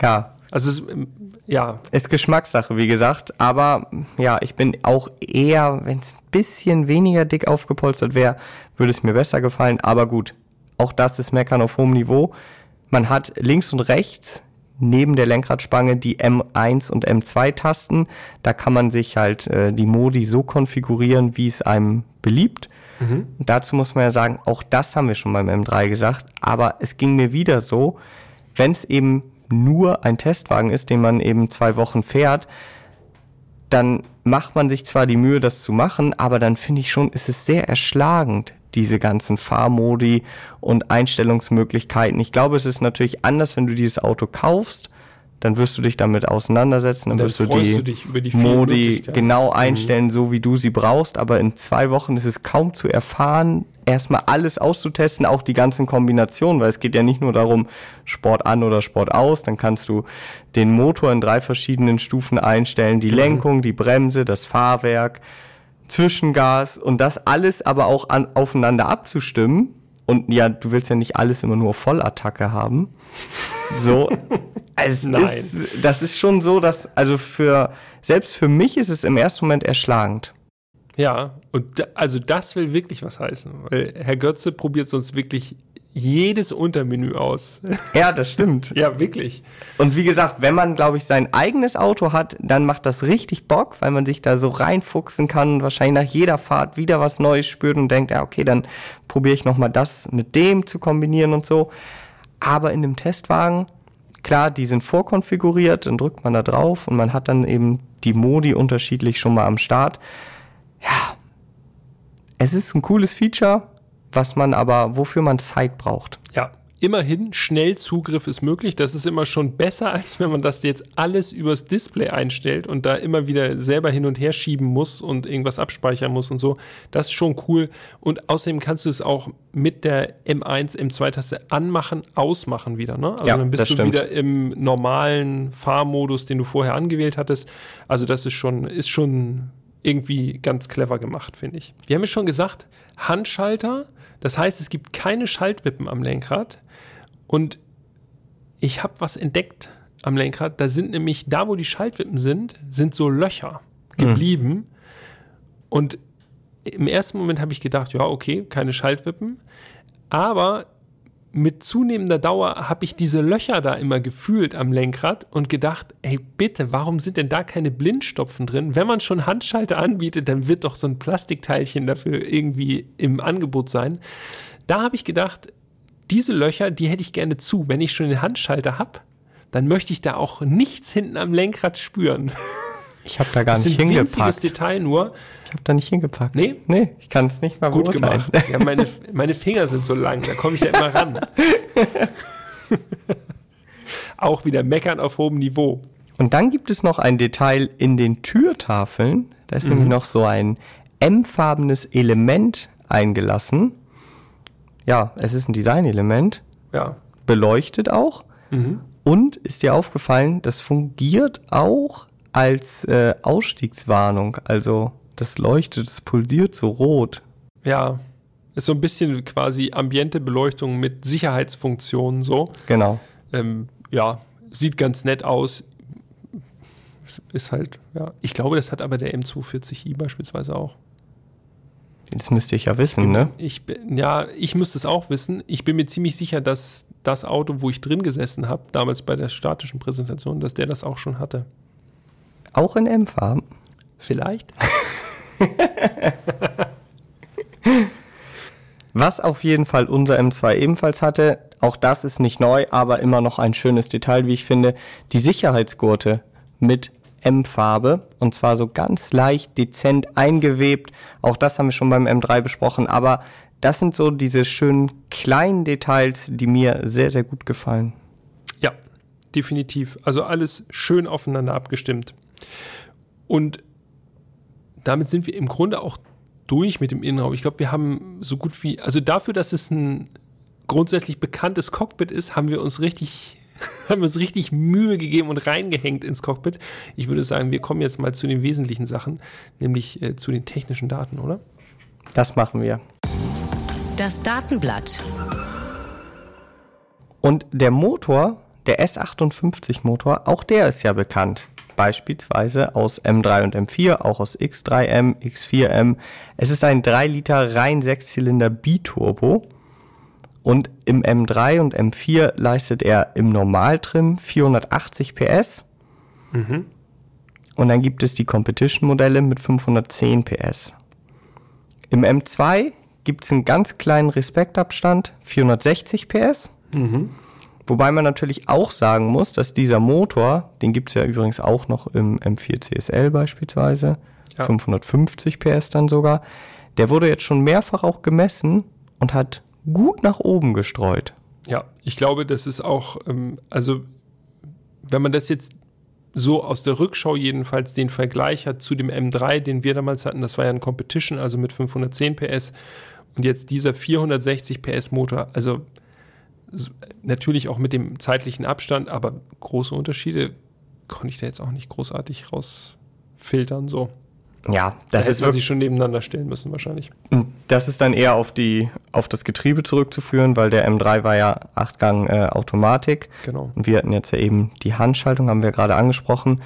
Ja, Also, es, ähm, ja, ist Geschmackssache, wie gesagt. Aber ja, ich bin auch eher, wenn es ein bisschen weniger dick aufgepolstert wäre, würde es mir besser gefallen. Aber gut, auch das ist Meckern auf hohem Niveau. Man hat links und rechts neben der Lenkradspange die M1 und M2 Tasten. Da kann man sich halt äh, die Modi so konfigurieren, wie es einem beliebt. Und dazu muss man ja sagen, auch das haben wir schon beim M3 gesagt, aber es ging mir wieder so, wenn es eben nur ein Testwagen ist, den man eben zwei Wochen fährt, dann macht man sich zwar die Mühe, das zu machen, aber dann finde ich schon, ist es sehr erschlagend, diese ganzen Fahrmodi und Einstellungsmöglichkeiten. Ich glaube, es ist natürlich anders, wenn du dieses Auto kaufst, dann wirst du dich damit auseinandersetzen, dann, Dann wirst du die, du dich über die Modi genau einstellen, so wie du sie brauchst, aber in zwei Wochen ist es kaum zu erfahren, erstmal alles auszutesten, auch die ganzen Kombinationen, weil es geht ja nicht nur darum, Sport an oder Sport aus, dann kannst du den Motor in drei verschiedenen Stufen einstellen, die Lenkung, die Bremse, das Fahrwerk, Zwischengas und das alles aber auch an, aufeinander abzustimmen. Und ja, du willst ja nicht alles immer nur Vollattacke haben. So. Es Nein. Ist, das ist schon so, dass, also für, selbst für mich ist es im ersten Moment erschlagend. Ja, und da, also das will wirklich was heißen, weil Herr Götze probiert sonst wirklich jedes Untermenü aus. Ja, das stimmt. ja, wirklich. Und wie gesagt, wenn man, glaube ich, sein eigenes Auto hat, dann macht das richtig Bock, weil man sich da so reinfuchsen kann und wahrscheinlich nach jeder Fahrt wieder was Neues spürt und denkt, ja, okay, dann probiere ich nochmal das mit dem zu kombinieren und so. Aber in dem Testwagen, klar, die sind vorkonfiguriert, dann drückt man da drauf und man hat dann eben die Modi unterschiedlich schon mal am Start. Ja, es ist ein cooles Feature, was man aber, wofür man Zeit braucht. Ja, immerhin Schnellzugriff ist möglich. Das ist immer schon besser, als wenn man das jetzt alles übers Display einstellt und da immer wieder selber hin und her schieben muss und irgendwas abspeichern muss und so. Das ist schon cool. Und außerdem kannst du es auch mit der M1, M2-Taste anmachen, ausmachen wieder. Ne? Also Ja, dann bist du stimmt. wieder im normalen Fahrmodus, den du vorher angewählt hattest. Also das ist schon, ist schon irgendwie ganz clever gemacht, finde ich. Wir haben ja schon gesagt, Handschalter, das heißt, es gibt keine Schaltwippen am Lenkrad. Und ich habe was entdeckt am Lenkrad. Da sind nämlich, da wo die Schaltwippen sind, sind so Löcher geblieben. Und im ersten Moment habe ich gedacht, ja, okay, keine Schaltwippen. Aber mit zunehmender Dauer habe ich diese Löcher da immer gefühlt am Lenkrad und gedacht, ey, bitte, warum sind denn da keine Blindstopfen drin? Wenn man schon Handschalter anbietet, dann wird doch so ein Plastikteilchen dafür irgendwie im Angebot sein. Da habe ich gedacht, diese Löcher, die hätte ich gerne zu. Wenn ich schon den Handschalter habe, dann möchte ich da auch nichts hinten am Lenkrad spüren. Ich habe da gar Das nicht ist ein hingepackt. Detail nur. Ich habe da nicht hingepackt. Nee? Nee, ich kann es nicht mal Gut gemacht. Ja, meine, meine Finger sind so lang, da komme ich ja immer ran. Auch wieder meckern auf hohem Niveau. Und dann gibt es noch ein Detail in den Türtafeln. Da ist Mhm. nämlich noch so ein M-farbenes Element eingelassen. Ja, es ist ein Designelement, Ja. beleuchtet auch. Mhm. Und ist dir aufgefallen, das fungiert auch als äh, Ausstiegswarnung. Also das leuchtet, es pulsiert so rot. Ja. Ist so ein bisschen quasi ambiente Beleuchtung mit Sicherheitsfunktionen so. Genau. Ähm, ja, sieht ganz nett aus. Das ist halt, ja. Ich glaube, das hat aber der M240i beispielsweise auch. Das müsste ich ja wissen, ne? Ich, bin- ja, ich müsste es auch wissen. Ich bin mir ziemlich sicher, dass das Auto, wo ich drin gesessen habe, damals bei der statischen Präsentation, dass der das auch schon hatte. Auch in M-Farben. Vielleicht? Was auf jeden Fall unser M2 ebenfalls hatte, auch das ist nicht neu, aber immer noch ein schönes Detail, wie ich finde, die Sicherheitsgurte mit M-Farbe und zwar so ganz leicht dezent eingewebt. Auch das haben wir schon beim M3 besprochen, aber das sind so diese schönen kleinen Details, die mir sehr, sehr gut gefallen. Ja, definitiv. Also alles schön aufeinander abgestimmt. Und damit sind wir im Grunde auch durch mit dem Innenraum. Ich glaube, wir haben so gut wie, also dafür, dass es ein grundsätzlich bekanntes Cockpit ist, haben wir uns richtig, haben wir uns richtig Mühe gegeben und reingehängt ins Cockpit. Ich würde sagen, wir kommen jetzt mal zu den wesentlichen Sachen, nämlich äh, zu den technischen Daten, oder? Das machen wir. Das Datenblatt. Und der Motor, der S58 Motor, auch der ist ja bekannt. Beispielsweise aus M3 und M4, auch aus X3M, X4M. Es ist ein 3 Liter rein 6-Zylinder Biturbo. Und im M3 und M4 leistet er im Normaltrim 480 PS. Und dann gibt es die Competition-Modelle mit 510 PS. Im M2 gibt es einen ganz kleinen Respektabstand, 460 PS. Wobei man natürlich auch sagen muss, dass dieser Motor, den gibt es ja übrigens auch noch im M4 CSL beispielsweise, Ja. 550 PS dann sogar, der wurde jetzt schon mehrfach auch gemessen und hat gut nach oben gestreut. Ja, ich glaube, das ist auch, ähm, also wenn man das jetzt so aus der Rückschau jedenfalls den Vergleich hat zu dem M3, den wir damals hatten, das war ja ein Competition, also mit 510 PS und jetzt dieser 460 PS Motor, also natürlich auch mit dem zeitlichen Abstand, aber große Unterschiede konnte ich da jetzt auch nicht großartig rausfiltern, so. Ja, das Das ist man wirklich, schon nebeneinander stellen müssen wahrscheinlich. das ist dann eher auf die, auf das Getriebe zurückzuführen, weil der M3 war ja Achtgang äh, Automatik. Genau. Und wir hatten jetzt ja eben die Handschaltung, haben wir gerade angesprochen.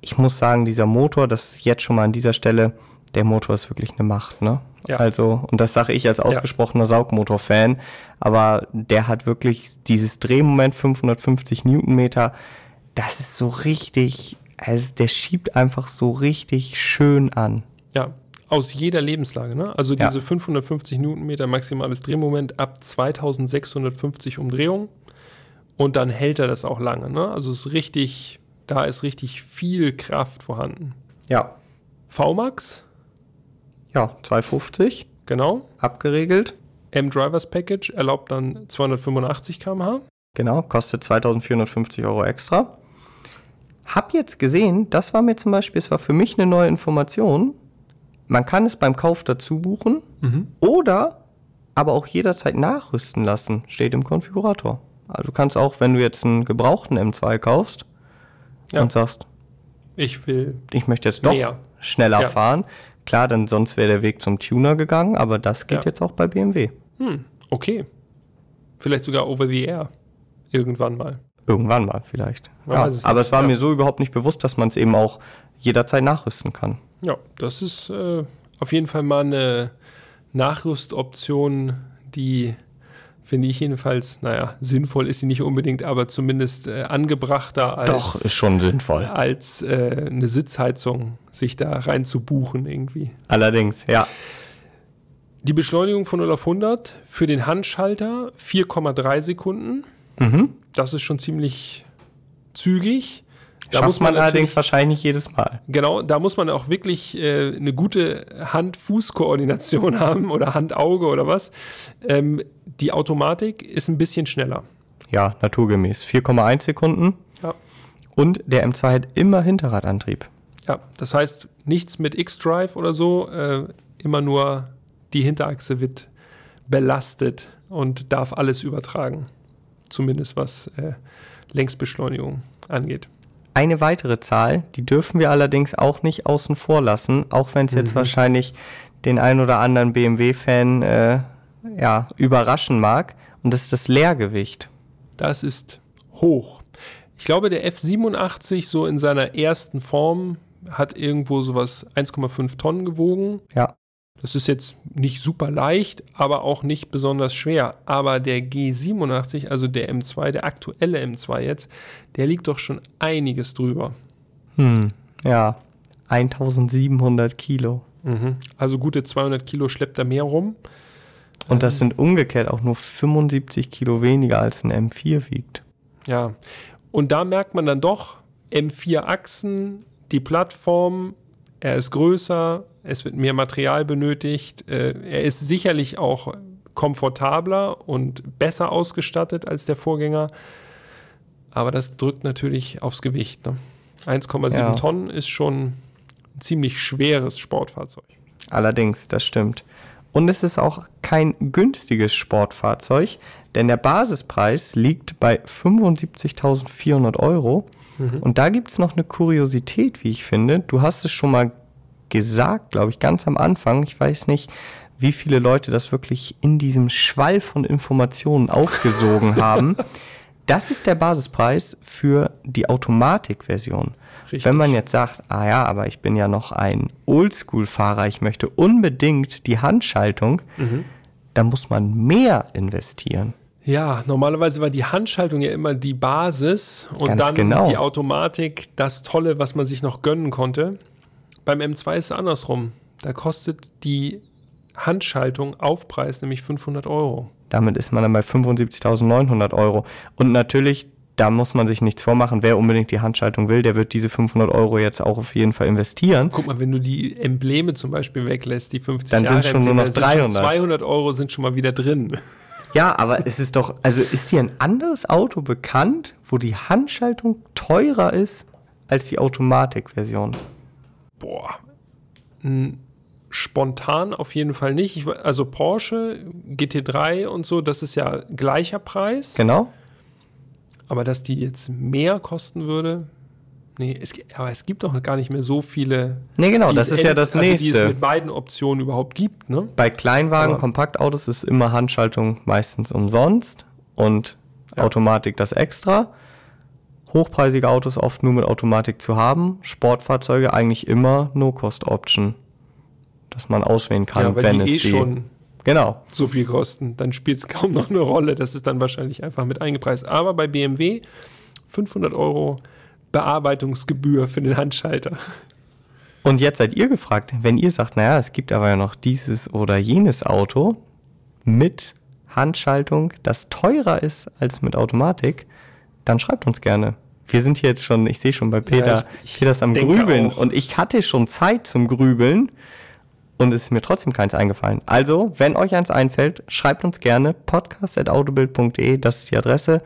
Ich muss sagen, dieser Motor, das ist jetzt schon mal an dieser Stelle, der Motor ist wirklich eine Macht, ne? Ja. Also, und das sage ich als ausgesprochener Saugmotor-Fan, aber der hat wirklich dieses Drehmoment 550 Newtonmeter, das ist so richtig, also der schiebt einfach so richtig schön an. Ja, aus jeder Lebenslage. Ne? Also Ja. diese 550 Newtonmeter maximales Drehmoment ab 2650 Umdrehungen und dann hält er das auch lange. Ne? Also es ist richtig, da ist richtig viel Kraft vorhanden. Ja. VMAX, Ja, 250, genau. abgeregelt. M-Drivers Package erlaubt dann 285 km/h. Genau, kostet 2450 Euro extra. Hab jetzt gesehen, das war mir zum Beispiel, es war für mich eine neue Information. Man kann es beim Kauf dazu buchen oder aber auch jederzeit nachrüsten lassen, steht im Konfigurator. Also du kannst auch, wenn du jetzt einen gebrauchten M2 kaufst Ja. und sagst, Ich will. ich möchte jetzt doch Mehr. schneller Ja. fahren, klar, dann sonst wäre der Weg zum Tuner gegangen, aber das geht Ja. jetzt auch bei BMW. Hm, okay. Vielleicht sogar over the air. Irgendwann mal. Irgendwann mal vielleicht. Ja, es aber nicht, es war ja. mir so überhaupt nicht bewusst, dass man es eben auch jederzeit nachrüsten kann. Ja, das ist äh, auf jeden Fall mal eine Nachrüstoption, die finde ich jedenfalls, naja, sinnvoll ist sie nicht unbedingt, aber zumindest äh, angebrachter als, Doch, ist schon sinnvoll. als äh, eine Sitzheizung sich da rein zu buchen irgendwie. Allerdings, ja. Die Beschleunigung von 0 auf 100 für den Handschalter 4,3 Sekunden. Mhm. Das ist schon ziemlich zügig. Da muss man allerdings wahrscheinlich jedes Mal. Genau, da muss man auch wirklich äh, eine gute Hand-Fuß-Koordination haben oder Hand-Auge oder was. Ähm, die Automatik ist ein bisschen schneller. Ja, naturgemäß. 4,1 Sekunden. Ja. Und der M2 hat immer Hinterradantrieb. ja, das heißt nichts mit X-Drive oder so, äh, immer nur die Hinterachse wird belastet und darf alles übertragen. Zumindest was äh, Längsbeschleunigung angeht. Eine weitere Zahl, die dürfen wir allerdings auch nicht außen vor lassen, auch wenn es jetzt wahrscheinlich den ein oder anderen BMW-Fan äh, ja, überraschen mag. Und das ist das Leergewicht. Das ist hoch. Ich glaube, der F87 so in seiner ersten Form hat irgendwo sowas 1,5 Tonnen gewogen. Ja. Das ist jetzt nicht super leicht, aber auch nicht besonders schwer. Aber der G87, also der M2, der aktuelle M2 jetzt, der liegt doch schon einiges drüber. Hm, ja. 1700 Kilo. Mhm. Also gute 200 Kilo schleppt er mehr rum. Und das sind umgekehrt auch nur 75 Kilo weniger als ein M4 wiegt. Ja. Und da merkt man dann doch, M4 Achsen, die Plattform, er ist größer, es wird mehr Material benötigt, äh, er ist sicherlich auch komfortabler und besser ausgestattet als der Vorgänger. Aber das drückt natürlich aufs Gewicht. Ne? 1,7 Ja. Tonnen ist schon ein ziemlich schweres Sportfahrzeug. Allerdings, das stimmt. Und es ist auch kein günstiges Sportfahrzeug, denn der Basispreis liegt bei 75.400 Euro. Und da gibt es noch eine Kuriosität, wie ich finde. Du hast es schon mal gesagt, glaube ich, ganz am Anfang. Ich weiß nicht, wie viele Leute das wirklich in diesem Schwall von Informationen aufgesogen haben. Das ist der Basispreis für die Automatikversion. Richtig. Wenn man jetzt sagt, ah ja, aber ich bin ja noch ein Oldschool-Fahrer, ich möchte unbedingt die Handschaltung, dann muss man mehr investieren. Ja, normalerweise war die Handschaltung ja immer die Basis und Ganz dann genau. die Automatik das Tolle, was man sich noch gönnen konnte. Beim M2 ist es andersrum. Da kostet die Handschaltung Aufpreis nämlich 500 Euro. Damit ist man dann bei 75.900 Euro. Und natürlich, da muss man sich nichts vormachen, wer unbedingt die Handschaltung will, der wird diese 500 Euro jetzt auch auf jeden Fall investieren. Guck mal, wenn du die Embleme zum Beispiel weglässt, die 50 Dann Jahre sind schon nur noch Embleme, sind schon 300. 200 Euro sind schon mal wieder drin. Ja, aber es ist doch, also ist dir ein anderes Auto bekannt, wo die Handschaltung teurer ist als die Automatikversion? Boah. N- Spontan auf jeden Fall nicht. Ich, also Porsche, GT3 und so, das ist ja gleicher Preis. Genau. Aber dass die jetzt mehr kosten würde, nee, es, aber es gibt doch gar nicht mehr so viele. Nee, genau, das ist ja das also Die es nächste. mit beiden Optionen überhaupt gibt, ne? Bei Kleinwagen, Aber- Kompaktautos ist immer Handschaltung meistens umsonst und Ja. Automatik das extra. Hochpreisige Autos oft nur mit Automatik zu haben. Sportfahrzeuge eigentlich immer No-Cost-Option. Dass man auswählen kann, ja, weil wenn die es eh die. schon Genau. so viel kosten. Dann spielt es kaum noch eine Rolle. Das ist dann wahrscheinlich einfach mit eingepreist. Aber bei BMW 500 Euro Bearbeitungsgebühr für den Handschalter. Und jetzt seid ihr gefragt, wenn ihr sagt, naja, es gibt aber ja noch dieses oder jenes Auto mit Handschaltung, das teurer ist als mit Automatik, dann schreibt uns gerne. Wir sind hier jetzt schon, ich sehe schon bei Peter, ich- ich Peter am denke Grübeln auch. und ich hatte schon Zeit zum Grübeln und es ist mir trotzdem keins eingefallen. Also, wenn euch eins einfällt, schreibt uns gerne podcast.autobild.de, das ist die Adresse.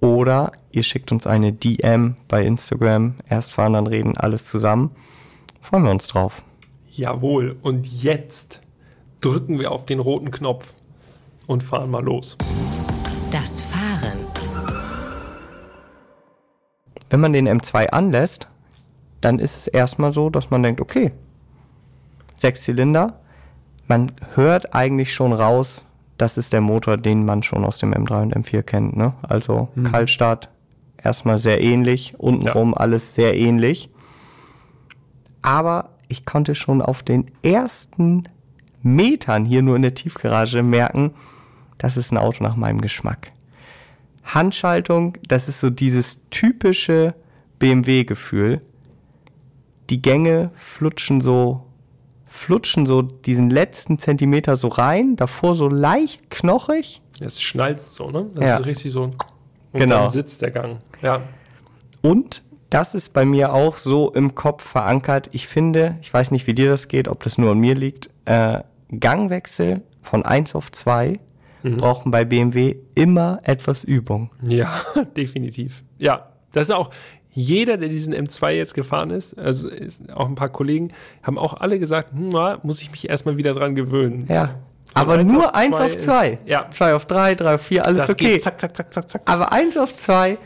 Oder ihr schickt uns eine DM bei Instagram, erst fahren, dann reden, alles zusammen. Freuen wir uns drauf. Jawohl. Und jetzt drücken wir auf den roten Knopf und fahren mal los. Das Wenn man den M2 anlässt, dann ist es erstmal so, dass man denkt, okay, sechs Zylinder. Man hört eigentlich schon raus, das ist der Motor, den man schon aus dem M3 und M4 kennt. Ne? Also Kaltstart erstmal sehr ähnlich, untenrum alles sehr ähnlich. Aber ich konnte schon auf den ersten Metern hier nur in der Tiefgarage merken, das ist ein Auto nach meinem Geschmack. Handschaltung, das ist so dieses typische BMW-Gefühl. Die Gänge flutschen so, flutschen so diesen letzten Zentimeter so rein, davor so leicht knochig. Das schnalzt so, ne? Das Ja. ist richtig so. Und Genau. dann sitzt der Gang. Ja. Und das ist bei mir auch so im Kopf verankert. Ich finde, ich weiß nicht, wie dir das geht, ob das nur an mir liegt, äh, Gangwechsel von 1 auf 2 brauchen bei BMW immer etwas Übung. Ja, definitiv. Ja, das ist auch jeder, der diesen M2 jetzt gefahren ist, also ist, auch ein paar Kollegen, haben auch alle gesagt, hm, na, muss ich mich erstmal wieder dran gewöhnen. Ja. Von Aber eins nur auf 1 zwei auf 2. ist- ja. 2 auf 3, 3 auf 4, alles Das okay. zack, zack, zack, zack, zack. Aber 1 auf 2,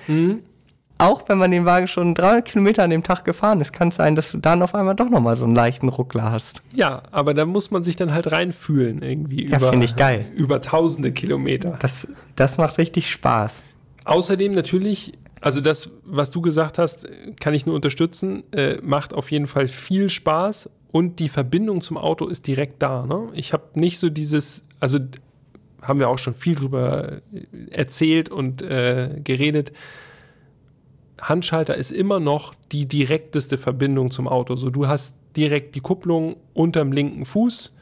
auch wenn man den Wagen schon 300 Kilometer an dem Tag gefahren ist, kann es sein, dass du dann auf einmal doch nochmal so einen leichten Ruckler hast. Ja, aber da muss man sich dann halt reinfühlen irgendwie Ja, über, find ich geil. über tausende Kilometer. Das, das macht richtig Spaß. Außerdem natürlich also das, was du gesagt hast, kann ich nur unterstützen. Äh, macht auf jeden Fall viel Spaß und die Verbindung zum Auto ist direkt da. Ne? Ich habe nicht so dieses, also haben wir auch schon viel drüber erzählt und äh, geredet. Handschalter ist immer noch die direkteste Verbindung zum Auto. So, du hast direkt die Kupplung unterm linken Fuß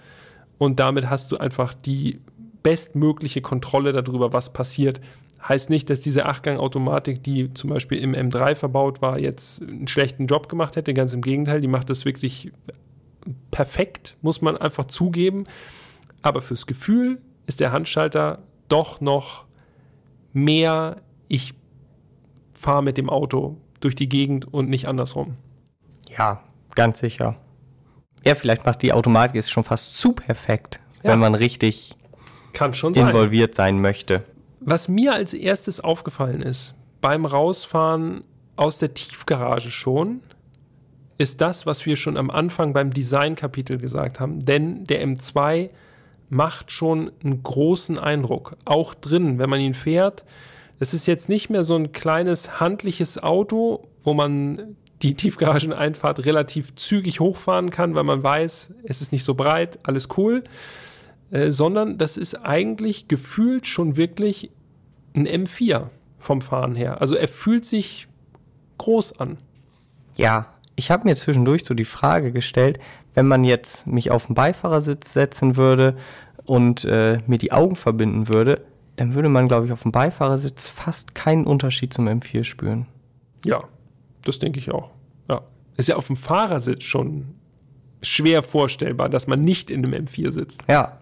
und damit hast du einfach die bestmögliche Kontrolle darüber, was passiert. Heißt nicht, dass diese Achtgang-Automatik, die zum Beispiel im M3 verbaut war, jetzt einen schlechten Job gemacht hätte. Ganz im Gegenteil, die macht das wirklich perfekt, muss man einfach zugeben. Aber fürs Gefühl ist der Handschalter doch noch mehr, ich fahre mit dem Auto durch die Gegend und nicht andersrum. Ja, ganz sicher. Ja, vielleicht macht die Automatik es schon fast zu perfekt, ja. wenn man richtig Kann schon involviert sein. sein möchte. Was mir als erstes aufgefallen ist, beim Rausfahren aus der Tiefgarage schon, ist das, was wir schon am Anfang beim Design-Kapitel gesagt haben. Denn der M2 macht schon einen großen Eindruck. Auch drin, wenn man ihn fährt. Es ist jetzt nicht mehr so ein kleines handliches Auto, wo man die Tiefgarageneinfahrt relativ zügig hochfahren kann, weil man weiß, es ist nicht so breit, alles cool. Äh, sondern das ist eigentlich gefühlt schon wirklich ein M4 vom Fahren her. Also er fühlt sich groß an. Ja, ich habe mir zwischendurch so die Frage gestellt, wenn man jetzt mich auf den Beifahrersitz setzen würde und äh, mir die Augen verbinden würde, dann würde man, glaube ich, auf dem Beifahrersitz fast keinen Unterschied zum M4 spüren. Ja, das denke ich auch. Ja. Ist ja auf dem Fahrersitz schon schwer vorstellbar, dass man nicht in einem M4 sitzt. Ja.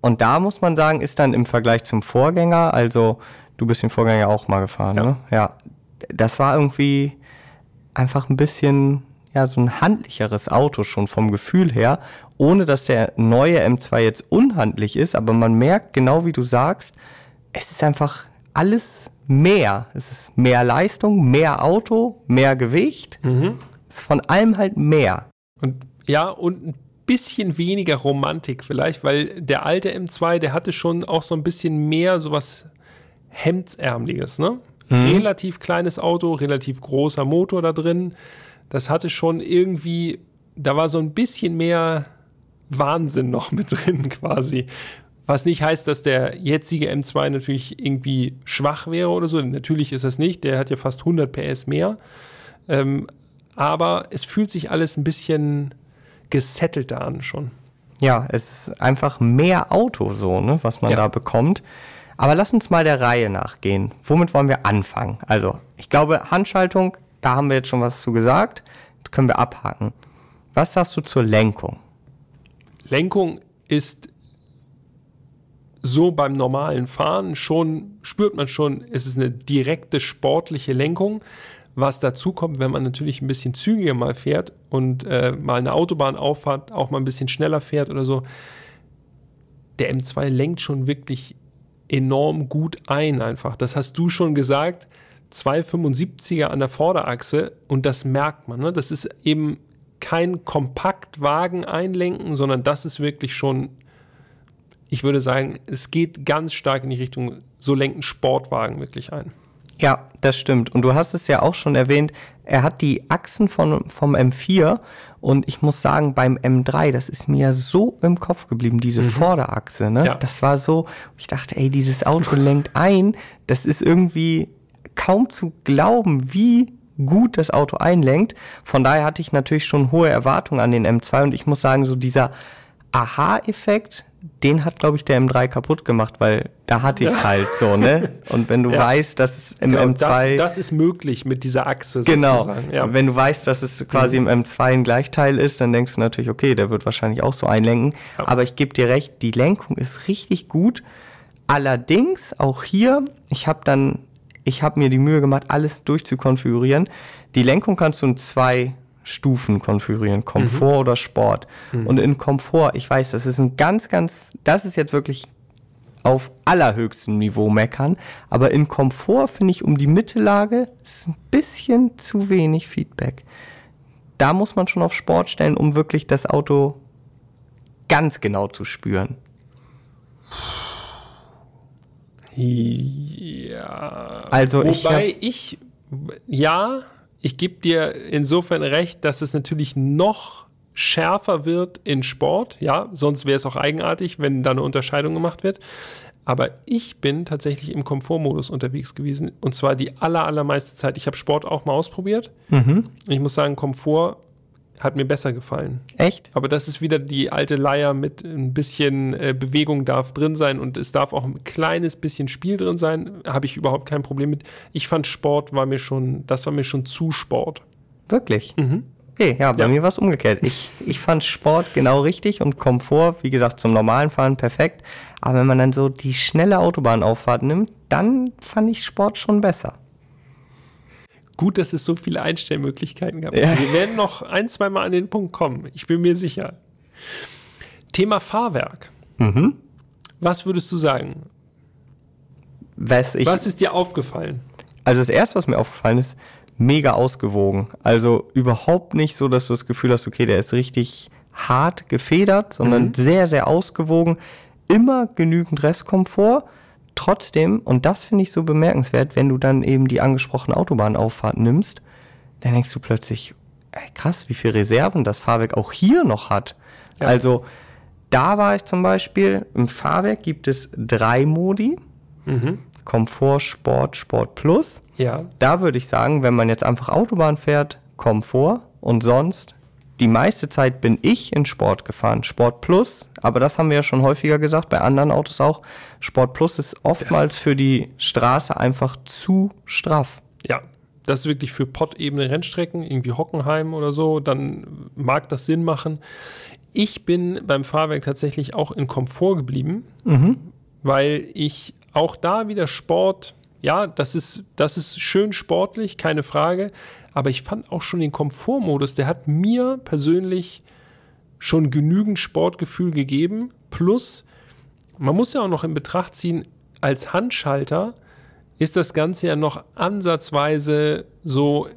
Und da muss man sagen, ist dann im Vergleich zum Vorgänger, also du bist den Vorgänger auch mal gefahren, ja. ne? Ja. Das war irgendwie einfach ein bisschen, ja, so ein handlicheres Auto schon vom Gefühl her, ohne dass der neue M2 jetzt unhandlich ist, aber man merkt genau wie du sagst, es ist einfach alles mehr. Es ist mehr Leistung, mehr Auto, mehr Gewicht. Mhm. Es ist von allem halt mehr. Und ja, und ein bisschen weniger Romantik vielleicht, weil der alte M2, der hatte schon auch so ein bisschen mehr sowas Hemdsärmliches, ne? Mhm. Relativ kleines Auto, relativ großer Motor da drin. Das hatte schon irgendwie, da war so ein bisschen mehr Wahnsinn noch mit drin quasi. Was nicht heißt, dass der jetzige M2 natürlich irgendwie schwach wäre oder so. Natürlich ist das nicht. Der hat ja fast 100 PS mehr. Ähm, aber es fühlt sich alles ein bisschen gesettelter an schon. Ja, es ist einfach mehr Auto so, ne, was man ja. da bekommt. Aber lass uns mal der Reihe nachgehen. Womit wollen wir anfangen? Also, ich glaube, Handschaltung, da haben wir jetzt schon was zu gesagt. Das können wir abhaken. Was sagst du zur Lenkung? Lenkung ist so beim normalen Fahren schon, spürt man schon, es ist eine direkte sportliche Lenkung. Was dazu kommt, wenn man natürlich ein bisschen zügiger mal fährt und äh, mal eine Autobahn auffahrt, auch mal ein bisschen schneller fährt oder so. Der M2 lenkt schon wirklich enorm gut ein einfach. Das hast du schon gesagt. 275er an der Vorderachse und das merkt man. Ne? Das ist eben kein Kompaktwagen einlenken, sondern das ist wirklich schon ich würde sagen, es geht ganz stark in die Richtung, so lenken Sportwagen wirklich ein. Ja, das stimmt. Und du hast es ja auch schon erwähnt, er hat die Achsen von, vom M4 und ich muss sagen, beim M3, das ist mir ja so im Kopf geblieben, diese mhm. Vorderachse, ne? Ja. Das war so, ich dachte, ey, dieses Auto lenkt ein, das ist irgendwie kaum zu glauben, wie gut das Auto einlenkt. Von daher hatte ich natürlich schon hohe Erwartungen an den M2 und ich muss sagen, so dieser Aha-Effekt, den hat, glaube ich, der M3 kaputt gemacht, weil da hatte ich es ja. halt so, ne? Und wenn du ja. weißt, dass es im genau, M2. Das, das, ist möglich mit dieser Achse genau. sozusagen. Genau. Ja. Wenn du weißt, dass es quasi mhm. im M2 ein Gleichteil ist, dann denkst du natürlich, okay, der wird wahrscheinlich auch so einlenken. Aber ich gebe dir recht, die Lenkung ist richtig gut. Allerdings auch hier, ich habe dann, ich habe mir die Mühe gemacht, alles durchzukonfigurieren. Die Lenkung kannst du in zwei Stufen konfigurieren, Komfort mhm. oder Sport. Mhm. Und in Komfort, ich weiß, das ist ein ganz, ganz, das ist jetzt wirklich auf allerhöchstem Niveau meckern, aber in Komfort finde ich um die Mittellage ist ein bisschen zu wenig Feedback. Da muss man schon auf Sport stellen, um wirklich das Auto ganz genau zu spüren. Ja. Also Wobei ich, ich Ja, ich gebe dir insofern recht, dass es natürlich noch schärfer wird in Sport. Ja, sonst wäre es auch eigenartig, wenn da eine Unterscheidung gemacht wird. Aber ich bin tatsächlich im Komfortmodus unterwegs gewesen und zwar die aller, allermeiste Zeit. Ich habe Sport auch mal ausprobiert. Mhm. Ich muss sagen, Komfort hat mir besser gefallen. Echt? Aber das ist wieder die alte Leier mit ein bisschen äh, Bewegung darf drin sein und es darf auch ein kleines bisschen Spiel drin sein. Habe ich überhaupt kein Problem mit. Ich fand Sport war mir schon, das war mir schon zu Sport. Wirklich? Mhm. Okay, ja, bei Ja. mir war es umgekehrt. Ich, ich fand Sport genau richtig und Komfort, wie gesagt, zum normalen Fahren perfekt. Aber wenn man dann so die schnelle Autobahnauffahrt nimmt, dann fand ich Sport schon besser. Gut, dass es so viele Einstellmöglichkeiten gab. Ja. Wir werden noch ein, zwei Mal an den Punkt kommen. Ich bin mir sicher. Thema Fahrwerk. Mhm. Was würdest du sagen? Was ich, Was ist dir aufgefallen? also das erste, was mir aufgefallen ist, mega ausgewogen. Also überhaupt nicht so, dass du das Gefühl hast, okay, der ist richtig hart gefedert, sondern sehr, sehr ausgewogen. Immer genügend Restkomfort. Trotzdem, und das finde ich so bemerkenswert, wenn du dann eben die angesprochene Autobahnauffahrt nimmst, dann denkst du plötzlich, ey, krass, wie viel Reserven das Fahrwerk auch hier noch hat. Ja. Also da war ich zum Beispiel, im Fahrwerk gibt es drei Modi. Komfort, Sport, Sport Plus. Ja. Da würde ich sagen, wenn man jetzt einfach Autobahn fährt, Komfort und sonst, die meiste Zeit bin ich in Sport gefahren. Sport Plus, aber das haben wir ja schon häufiger gesagt, bei anderen Autos auch. Sport Plus ist oftmals für die Straße einfach zu straff. Ja. Das ist wirklich für Pottebene Rennstrecken, irgendwie Hockenheim oder so, dann mag das Sinn machen. Ich bin beim Fahrwerk tatsächlich auch in Komfort geblieben, weil ich auch da wieder Sport, ja, das ist, das ist schön sportlich, keine Frage, aber ich fand auch schon den Komfortmodus, der hat mir persönlich schon genügend Sportgefühl gegeben. Plus, man muss ja auch noch in Betracht ziehen, als Handschalter ist das Ganze ja noch ansatzweise so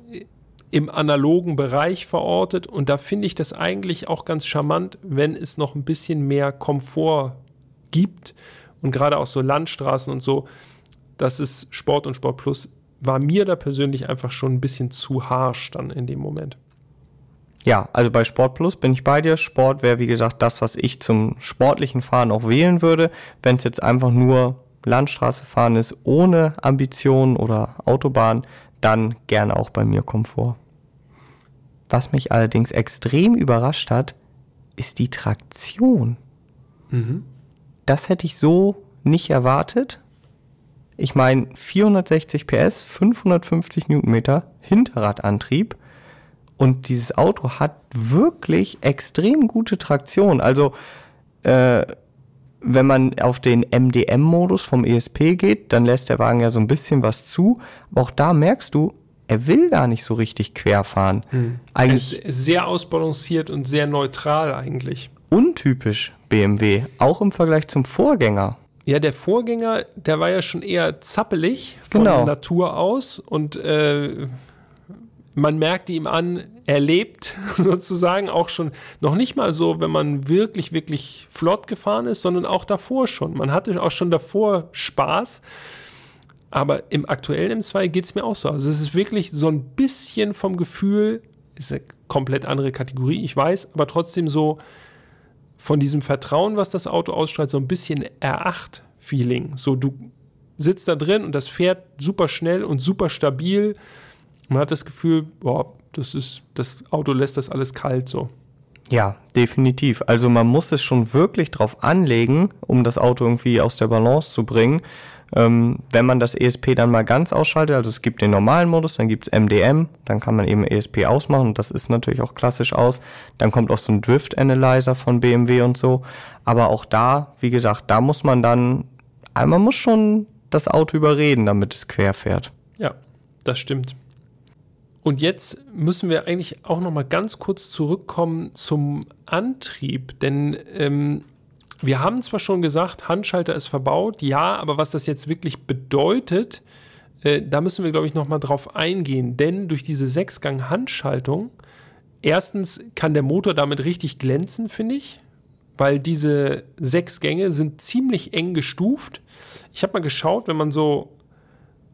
im analogen Bereich verortet und da finde ich das eigentlich auch ganz charmant, wenn es noch ein bisschen mehr Komfort gibt und gerade auch so Landstraßen und so, das ist Sport und Sport Plus war mir da persönlich einfach schon ein bisschen zu harsch dann in dem Moment. Ja, also bei Sport Plus bin ich bei dir. Sport wäre, wie gesagt, das, was ich zum sportlichen Fahren auch wählen würde. Wenn es jetzt einfach nur Landstraße fahren ist, ohne Ambition oder Autobahn, dann gerne auch bei mir Komfort. Was mich allerdings extrem überrascht hat, ist die Traktion. Das hätte ich so nicht erwartet. Ich meine, 460 PS, 550 Newtonmeter, Hinterradantrieb. Und dieses Auto hat wirklich extrem gute Traktion. Also, äh, wenn man auf den MDM-Modus vom ESP geht, dann lässt der Wagen ja so ein bisschen was zu. Aber auch da merkst du, er will gar nicht so richtig quer fahren. Eigentlich Es ist sehr ausbalanciert und sehr neutral eigentlich. untypisch BMW, auch im Vergleich zum Vorgänger. Ja, der Vorgänger, der war ja schon eher zappelig von Genau. Natur aus und äh, man merkte ihm an, er lebt sozusagen auch schon noch nicht mal so, wenn man wirklich, wirklich flott gefahren ist, sondern auch davor schon. Man hatte auch schon davor Spaß. Aber im aktuellen M2 geht es mir auch so. Also es ist wirklich so ein bisschen vom Gefühl, ist eine komplett andere Kategorie, ich weiß, aber trotzdem so von diesem Vertrauen, was das Auto ausstrahlt, so ein bisschen R8-Feeling. So, du sitzt da drin und das fährt super schnell und super stabil. Man hat das Gefühl, boah, das ist, das Auto lässt das alles kalt so. Ja, definitiv. Also man muss es schon wirklich drauf anlegen, um das Auto irgendwie aus der Balance zu bringen. Ähm, wenn man das ESP dann mal ganz ausschaltet, also es gibt den normalen Modus, dann gibt's MDM, dann kann man eben ESP ausmachen und das ist natürlich auch klassisch aus. Dann kommt auch so ein Drift Analyzer von BMW und so. Aber auch da, wie gesagt, da muss man dann, also man muss schon das Auto überreden, damit es quer fährt. Ja, das stimmt. Und jetzt müssen wir eigentlich auch noch mal ganz kurz zurückkommen zum Antrieb, denn ähm, wir haben zwar schon gesagt, Handschalter ist verbaut, ja, aber was das jetzt wirklich bedeutet, äh, da müssen wir, glaube ich, noch mal drauf eingehen, denn durch diese Sechsgang-Handschaltung, erstens kann der Motor damit richtig glänzen, finde ich, weil diese sechs Gänge sind ziemlich eng gestuft. Ich habe mal geschaut, wenn man so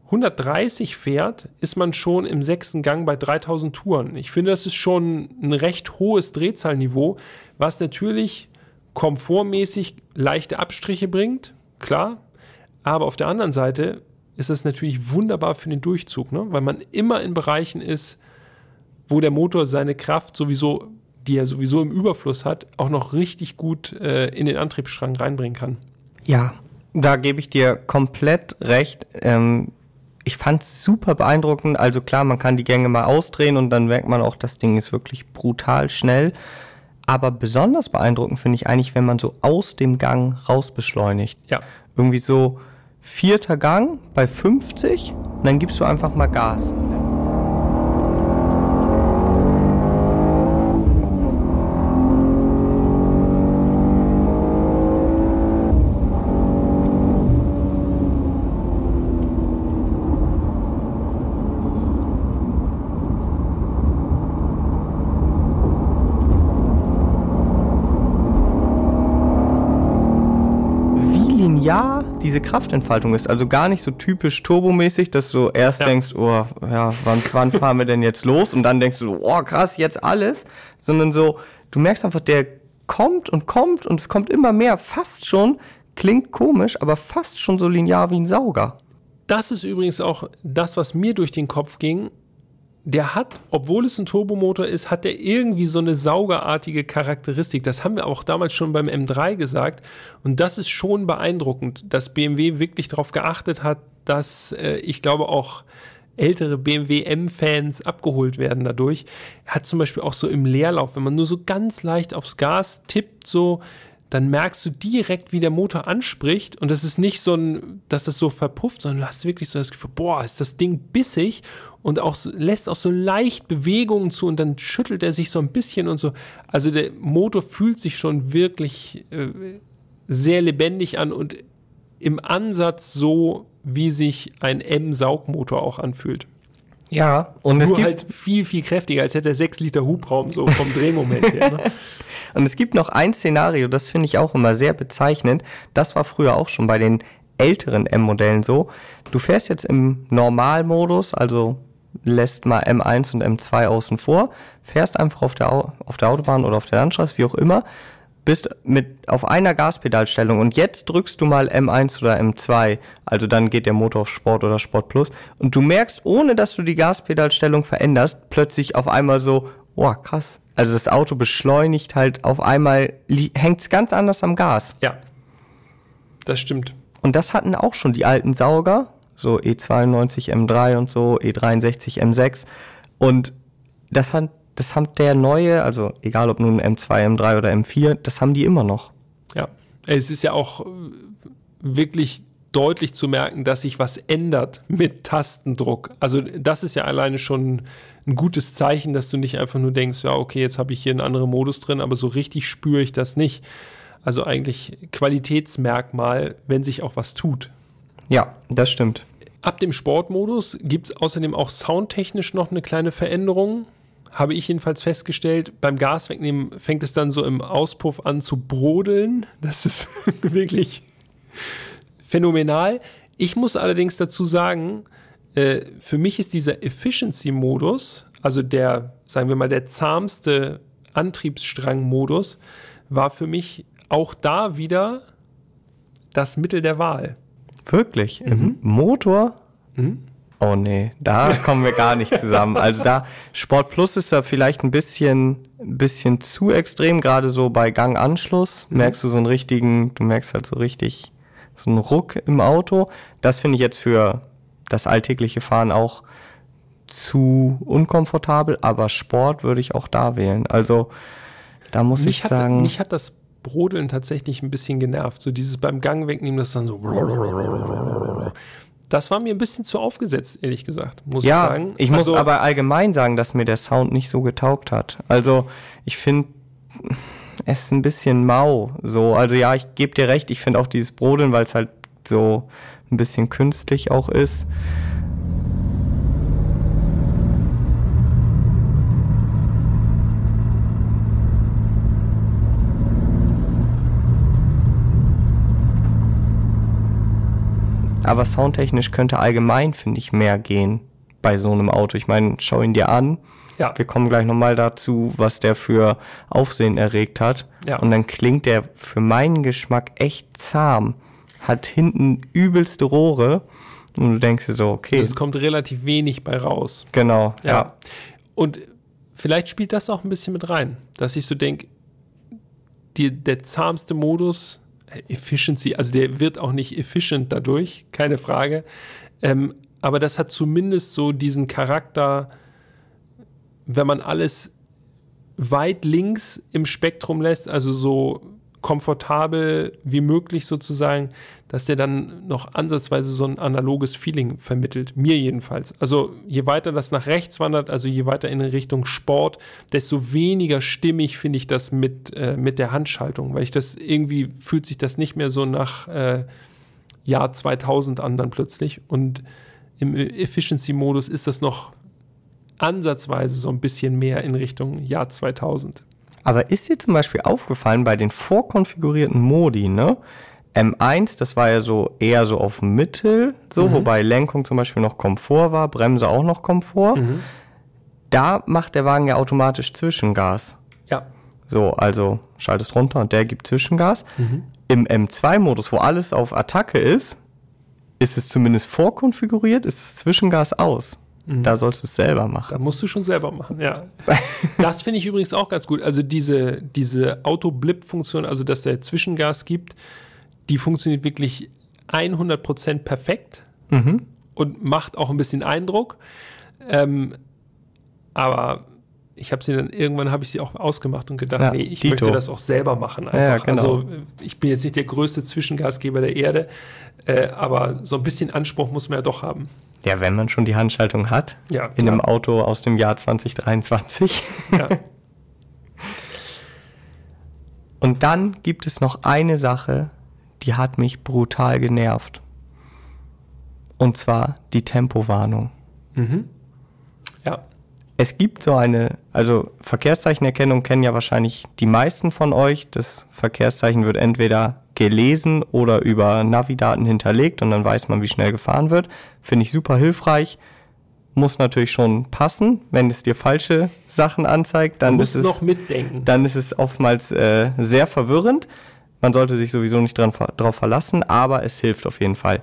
130 fährt, ist man schon im sechsten Gang bei 3000 Touren. Ich finde, das ist schon ein recht hohes Drehzahlniveau, was natürlich komfortmäßig leichte Abstriche bringt, klar. Aber auf der anderen Seite ist das natürlich wunderbar für den Durchzug, ne? weil man immer in Bereichen ist, wo der Motor seine Kraft sowieso, die er sowieso im Überfluss hat, auch noch richtig gut äh, in den Antriebsstrang reinbringen kann. Ja, da gebe ich dir komplett recht. Ähm, ich fand es super beeindruckend. Also klar, man kann die Gänge mal ausdrehen und dann merkt man auch, das Ding ist wirklich brutal schnell. Aber besonders beeindruckend finde ich eigentlich, wenn man so aus dem Gang raus beschleunigt. Ja. Irgendwie so vierter Gang bei 50 und dann gibst du einfach mal Gas. linear diese Kraftentfaltung ist. Also gar nicht so typisch turbomäßig, dass du erst ja. denkst, oh, ja, wann, wann fahren wir denn jetzt los? Und dann denkst du, oh, krass, jetzt alles. Sondern so, du merkst einfach, der kommt und kommt und es kommt immer mehr. Fast schon, klingt komisch, aber fast schon so linear wie ein Sauger. Das ist übrigens auch das, was mir durch den Kopf ging, der hat, obwohl es ein Turbomotor ist, hat der irgendwie so eine saugerartige Charakteristik. Das haben wir auch damals schon beim M3 gesagt. Und das ist schon beeindruckend, dass BMW wirklich darauf geachtet hat, dass äh, ich glaube auch ältere BMW M-Fans abgeholt werden dadurch. Hat zum Beispiel auch so im Leerlauf, wenn man nur so ganz leicht aufs Gas tippt, so dann merkst du direkt, wie der Motor anspricht. Und das ist nicht so ein, dass das so verpufft, sondern du hast wirklich so das Gefühl, boah, ist das Ding bissig und auch lässt auch so leicht Bewegungen zu und dann schüttelt er sich so ein bisschen und so. Also der Motor fühlt sich schon wirklich äh, sehr lebendig an und im Ansatz so, wie sich ein M-Saugmotor auch anfühlt. Ja, und Nur es gibt halt viel, viel kräftiger, als hätte er 6 Liter Hubraum so vom Drehmoment her. Ne? Und es gibt noch ein Szenario, das finde ich auch immer sehr bezeichnend. Das war früher auch schon bei den älteren M-Modellen so. Du fährst jetzt im Normalmodus, also lässt mal M1 und M2 außen vor, fährst einfach auf der, auf der Autobahn oder auf der Landstraße, wie auch immer, bist mit auf einer Gaspedalstellung und jetzt drückst du mal M1 oder M2, also dann geht der Motor auf Sport oder Sport Plus und du merkst, ohne dass du die Gaspedalstellung veränderst, plötzlich auf einmal so, oh krass, also das Auto beschleunigt halt auf einmal, hängt es ganz anders am Gas. Ja, das stimmt. Und das hatten auch schon die alten Sauger, so E92 M3 und so, E63 M6. Und das hat, das hat der neue, also egal ob nun M2, M3 oder M4, das haben die immer noch. Ja, es ist ja auch wirklich deutlich zu merken, dass sich was ändert mit Tastendruck. Also das ist ja alleine schon ein gutes Zeichen, dass du nicht einfach nur denkst, ja, okay, jetzt habe ich hier einen anderen Modus drin, aber so richtig spüre ich das nicht. Also eigentlich Qualitätsmerkmal, wenn sich auch was tut. Ja, das stimmt. Ab dem Sportmodus gibt es außerdem auch soundtechnisch noch eine kleine Veränderung. Habe ich jedenfalls festgestellt. Beim Gas wegnehmen fängt es dann so im Auspuff an zu brodeln. Das ist wirklich phänomenal. Ich muss allerdings dazu sagen, äh, für mich ist dieser Efficiency-Modus, also der, sagen wir mal, der zahmste Antriebsstrang-Modus, war für mich auch da wieder das Mittel der Wahl. Wirklich? Mhm. Im Motor? Mhm. Oh nee, da kommen wir gar nicht zusammen. Also da, Sport Plus ist ja vielleicht ein bisschen, ein bisschen zu extrem, gerade so bei Ganganschluss. Mhm. Merkst du so einen richtigen, du merkst halt so richtig so einen Ruck im Auto. Das finde ich jetzt für das alltägliche Fahren auch zu unkomfortabel, aber Sport würde ich auch da wählen. Also da muss mich ich sagen. Hat, mich hat das Brodeln tatsächlich ein bisschen genervt. So dieses beim Gang wegnehmen, das dann so. Das war mir ein bisschen zu aufgesetzt, ehrlich gesagt, muss ja, ich sagen. Ich also, muss aber allgemein sagen, dass mir der Sound nicht so getaugt hat. Also ich finde es ist ein bisschen mau. So, also ja, ich gebe dir recht, ich finde auch dieses Brodeln, weil es halt so ein bisschen künstlich auch ist. Aber soundtechnisch könnte allgemein, finde ich, mehr gehen bei so einem Auto. Ich meine, schau ihn dir an. Ja. Wir kommen gleich nochmal dazu, was der für Aufsehen erregt hat. Ja. Und dann klingt der für meinen Geschmack echt zahm. Hat hinten übelste Rohre. Und du denkst dir so, okay, Es kommt relativ wenig bei raus. genau. Ja. Ja. Und vielleicht spielt das auch ein bisschen mit rein, dass ich so denke, der zahmste Modus, Efficiency, also der wird auch nicht efficient dadurch, keine Frage. Ähm, aber das hat zumindest so diesen Charakter, wenn man alles weit links im Spektrum lässt, also so komfortabel wie möglich sozusagen, dass der dann noch ansatzweise so ein analoges Feeling vermittelt. Mir jedenfalls. Also je weiter das nach rechts wandert, also je weiter in Richtung Sport, desto weniger stimmig finde ich das mit, äh, mit der Handschaltung, weil ich das irgendwie fühlt sich das nicht mehr so nach äh, Jahr 2000 an dann plötzlich. Und im Efficiency-Modus ist das noch ansatzweise so ein bisschen mehr in Richtung Jahr 2000. Aber ist dir zum Beispiel aufgefallen bei den vorkonfigurierten Modi, ne? M1, das war ja so eher so auf Mittel, so, wobei Lenkung zum Beispiel noch Komfort war, Bremse auch noch Komfort. Da macht der Wagen ja automatisch Zwischengas. Ja, So, also schaltest runter und der gibt Zwischengas. Im M2-Modus, wo alles auf Attacke ist, ist es zumindest vorkonfiguriert, ist das Zwischengas aus. Da sollst du es selber machen. Da musst du schon selber machen, ja. Das finde ich übrigens auch ganz gut. Also diese, diese Auto-Blip-Funktion, also dass der Zwischengas gibt, die funktioniert wirklich 100% perfekt und macht auch ein bisschen Eindruck. Ähm, aber ich habe sie dann, irgendwann habe ich sie auch ausgemacht und gedacht, Ja, nee, ich Dito. möchte das auch selber machen. Einfach. Ja, genau. Also ich bin jetzt nicht der größte Zwischengasgeber der Erde, äh, aber so ein bisschen Anspruch muss man ja doch haben. Ja, wenn man schon die Handschaltung hat, Ja, in einem. Auto aus dem Jahr 2023. Ja. Und dann gibt es noch eine Sache, die hat mich brutal genervt. Und zwar die Tempowarnung. ja. Es gibt so eine, also Verkehrszeichenerkennung kennen ja wahrscheinlich die meisten von euch. Das Verkehrszeichen wird entweder gelesen oder über Navidaten hinterlegt und dann weiß man, wie schnell gefahren wird. Finde ich super hilfreich. Muss natürlich schon passen. Wenn es dir falsche Sachen anzeigt, dann ist es noch mitdenken. dann ist es oftmals äh, sehr verwirrend. Man sollte sich sowieso nicht dran, drauf verlassen, aber es hilft auf jeden Fall.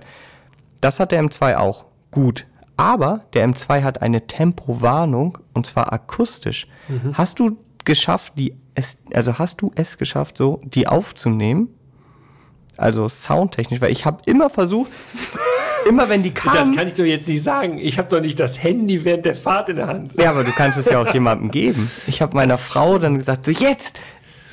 Das hat der M2 auch. Gut. Aber der M2 hat eine Tempowarnung und zwar akustisch. Hast du geschafft, die es, also hast du es geschafft, so die aufzunehmen? Also soundtechnisch, weil ich habe immer versucht, immer wenn die Das kamen. kann ich doch jetzt nicht sagen. Ich habe doch nicht das Handy während der Fahrt in der Hand. Ja, aber du kannst es ja auch jemandem geben. Ich habe meiner Frau dann gesagt, so jetzt.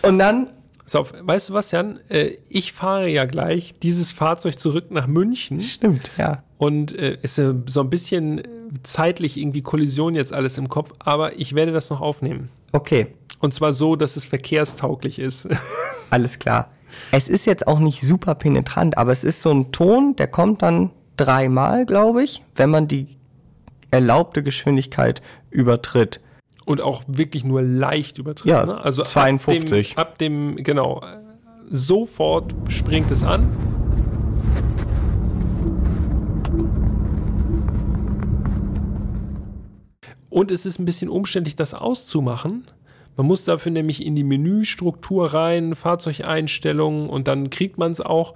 Und dann So, weißt du was, Jan? Äh, ich fahre ja gleich dieses Fahrzeug zurück nach München Stimmt, ja. Und äh, ist äh, so ein bisschen äh, zeitlich irgendwie Kollision jetzt alles im Kopf, aber ich werde das noch aufnehmen. Okay, Und zwar so, dass es verkehrstauglich ist. alles klar. Es ist jetzt auch nicht super penetrant, aber es ist so ein Ton, der kommt dann dreimal, glaube ich, wenn man die erlaubte Geschwindigkeit übertritt. Und auch wirklich nur leicht übertrieben. Ja, ne? also 52. Ab dem, ab dem, genau, äh, sofort springt es an. Und es ist ein bisschen umständlich, das auszumachen. Man muss dafür nämlich in die Menüstruktur rein, Fahrzeugeinstellungen und dann kriegt man es auch.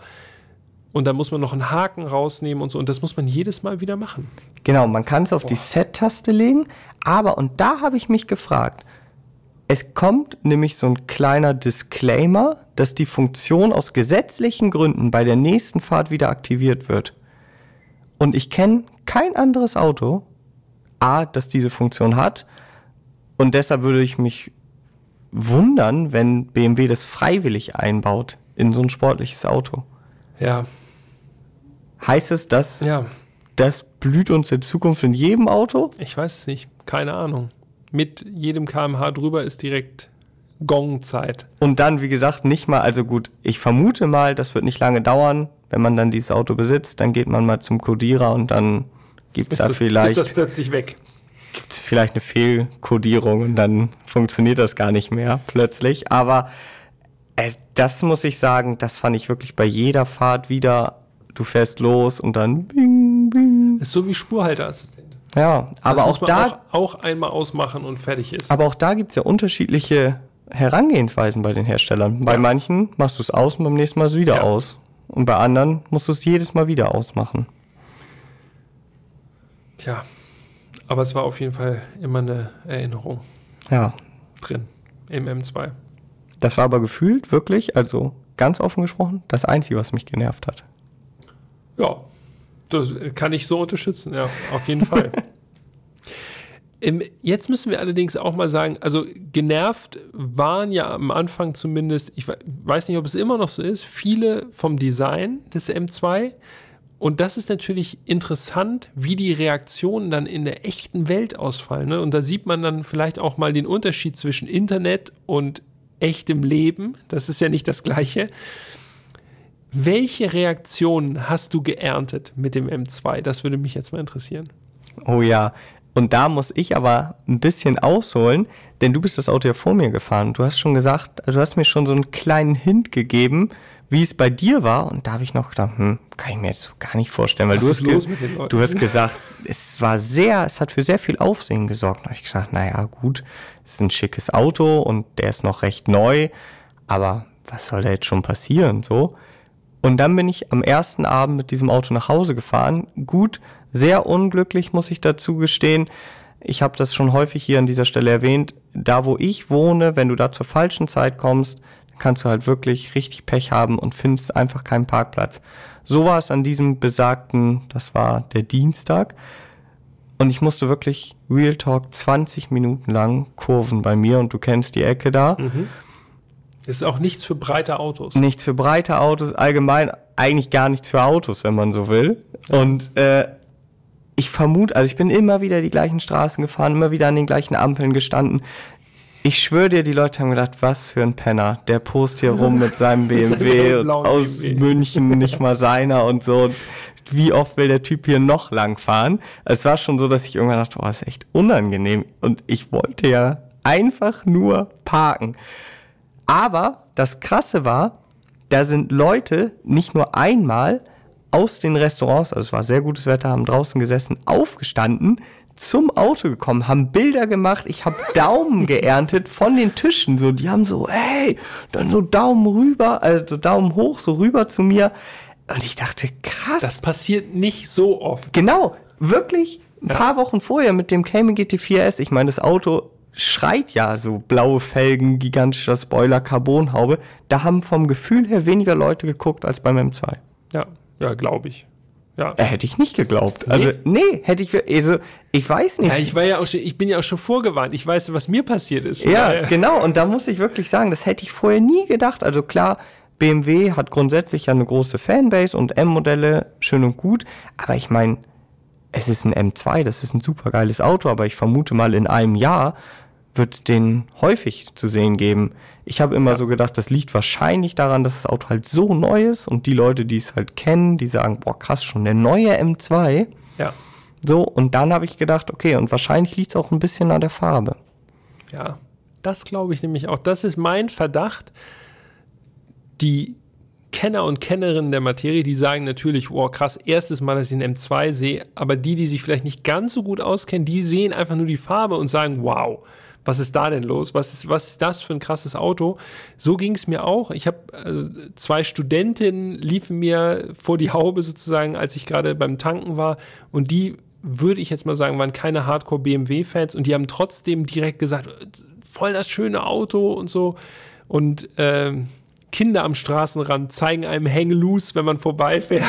Und dann muss man noch einen Haken rausnehmen und so. Und das muss man jedes Mal wieder machen. Genau, man kann es auf die Set-Taste legen, aber, und da habe ich mich gefragt, es kommt nämlich so ein kleiner Disclaimer, dass die Funktion aus gesetzlichen Gründen bei der nächsten Fahrt wieder aktiviert wird. Und ich kenne kein anderes Auto, A, das diese Funktion hat, und deshalb würde ich mich wundern, wenn BMW das freiwillig einbaut in so ein sportliches Auto. Ja, Heißt es, dass ja. das blüht uns in Zukunft in jedem Auto? Ich weiß es nicht. Keine Ahnung. Mit jedem kmh drüber ist direkt Gongzeit. Und dann, wie gesagt, nicht mal, also gut, ich vermute mal, das wird nicht lange dauern, wenn man dann dieses Auto besitzt, dann geht man mal zum Codierer und dann gibt es da vielleicht, ist das plötzlich weg. gibt's vielleicht eine Fehlcodierung und dann funktioniert das gar nicht mehr plötzlich. Aber äh, das muss ich sagen, das fand ich wirklich bei jeder Fahrt wieder du fährst los und dann bing, bing. Ist so wie Spurhalteassistent. Ja, aber auch da, auch, auch einmal ausmachen und fertig ist. aber auch da gibt's ja unterschiedliche Herangehensweisen bei den Herstellern. Bei Ja. manchen machst du es aus und beim nächsten Mal ist es wieder Ja. aus. Und bei anderen musst du es jedes Mal wieder ausmachen. Tja, aber es war auf jeden Fall immer eine Erinnerung Ja, drin im M2. das war aber gefühlt wirklich, also ganz offen gesprochen, das Einzige, was mich genervt hat. Ja, das kann ich so unterstützen, ja, auf jeden Fall. Ähm, Jetzt müssen wir allerdings auch mal sagen, also genervt waren ja am Anfang zumindest, ich we- weiß nicht, ob es immer noch so ist, viele vom Design des M2. Und das ist natürlich interessant, wie die Reaktionen dann in der echten Welt ausfallen. Ne? Und da sieht man dann vielleicht auch mal den Unterschied zwischen Internet und echtem Leben. Das ist ja nicht das Gleiche. Welche Reaktionen hast du geerntet mit dem M2? Das würde mich jetzt mal interessieren. Oh ja. Und da muss ich aber ein bisschen ausholen, denn du bist das Auto ja vor mir gefahren. Du hast schon gesagt, also du hast mir schon so einen kleinen Hint gegeben, wie es bei dir war. Und da habe ich noch gedacht, hm, kann ich mir jetzt so gar nicht vorstellen, weil Was du hast, los mit den Leuten? du hast gesagt, es war sehr, es hat für sehr viel Aufsehen gesorgt. Da habe ich gesagt, naja, gut, es ist ein schickes Auto und der ist noch recht neu, aber was soll da jetzt schon passieren, so? Und dann bin ich am ersten Abend mit diesem Auto nach Hause gefahren. Gut, sehr unglücklich, muss ich dazu gestehen. Ich habe das schon häufig hier an dieser Stelle erwähnt. Da, wo ich wohne, wenn du da zur falschen Zeit kommst, kannst du halt wirklich richtig Pech haben und findest einfach keinen Parkplatz. So war es an diesem besagten, das war der Dienstag. Und ich musste wirklich Real Talk 20 Minuten lang kurven bei mir und du kennst die Ecke da. Das ist auch nichts für breite Autos. Nichts für breite Autos, allgemein eigentlich gar nichts für Autos, wenn man so will. Und äh, ich vermute, also ich bin immer wieder die gleichen Straßen gefahren, immer wieder an den gleichen Ampeln gestanden. Ich schwöre dir, die Leute haben gedacht, was für ein Penner. Der post hier rum mit seinem BMW aus BMW. München, nicht mal seiner und so. Und wie oft will der Typ hier noch lang fahren? Es war schon so, dass ich irgendwann dachte, oh, das ist echt unangenehm. Und ich wollte ja einfach nur parken. Aber das Krasse war, da sind Leute nicht nur einmal aus den Restaurants, also es war sehr gutes Wetter, haben draußen gesessen, aufgestanden, zum Auto gekommen, haben Bilder gemacht, ich habe Daumen geerntet von den Tischen, so die haben so, hey, dann so Daumen rüber, also Daumen hoch, so rüber zu mir. Und ich dachte, krass. Das passiert nicht so oft. Genau, wirklich ein Ja. paar Wochen vorher mit dem Cayman GT4S. Ich meine, das Auto schreit ja so blaue Felgen, gigantischer Spoiler, Carbonhaube. Da haben vom Gefühl her weniger Leute geguckt als beim M2. Ja, ja, glaube ich. Ja. Äh, hätte ich nicht geglaubt. Also, nee, hätte ich, also, ich weiß nicht. Ja, ich war ja auch schon, ich bin ja auch schon vorgewarnt. Ich weiß, was mir passiert ist. Ja, daher- genau. Und da muss ich wirklich sagen, das hätte ich vorher nie gedacht. Also klar, BMW hat grundsätzlich ja eine große Fanbase und M-Modelle, schön und gut. Aber ich meine, es ist ein M2, das ist ein super geiles Auto, aber ich vermute mal, in einem Jahr wird den häufig zu sehen geben. Ich habe immer so gedacht, das liegt wahrscheinlich daran, dass das Auto halt so neu ist und die Leute, die es halt kennen, die sagen, boah, krass, schon der neue M2. ja. So, und dann habe ich gedacht, okay, und wahrscheinlich liegt es auch ein bisschen an der Farbe. Ja, das glaube ich nämlich auch. Das ist mein Verdacht. Die Kenner und Kennerinnen der Materie, die sagen natürlich, wow, krass, erstes Mal, dass ich einen M2 sehe, aber die, die sich vielleicht nicht ganz so gut auskennen, die sehen einfach nur die Farbe und sagen, wow, was ist da denn los? Was ist, was ist das für ein krasses Auto? So ging es mir auch. Ich habe äh, zwei Studentinnen liefen mir vor die Haube sozusagen, als ich gerade beim Tanken war und die würde ich jetzt mal sagen, waren keine Hardcore BMW-Fans und die haben trotzdem direkt gesagt, voll das schöne Auto und so. Und ähm, Kinder am Straßenrand zeigen einem Hang loose, wenn man vorbeifährt.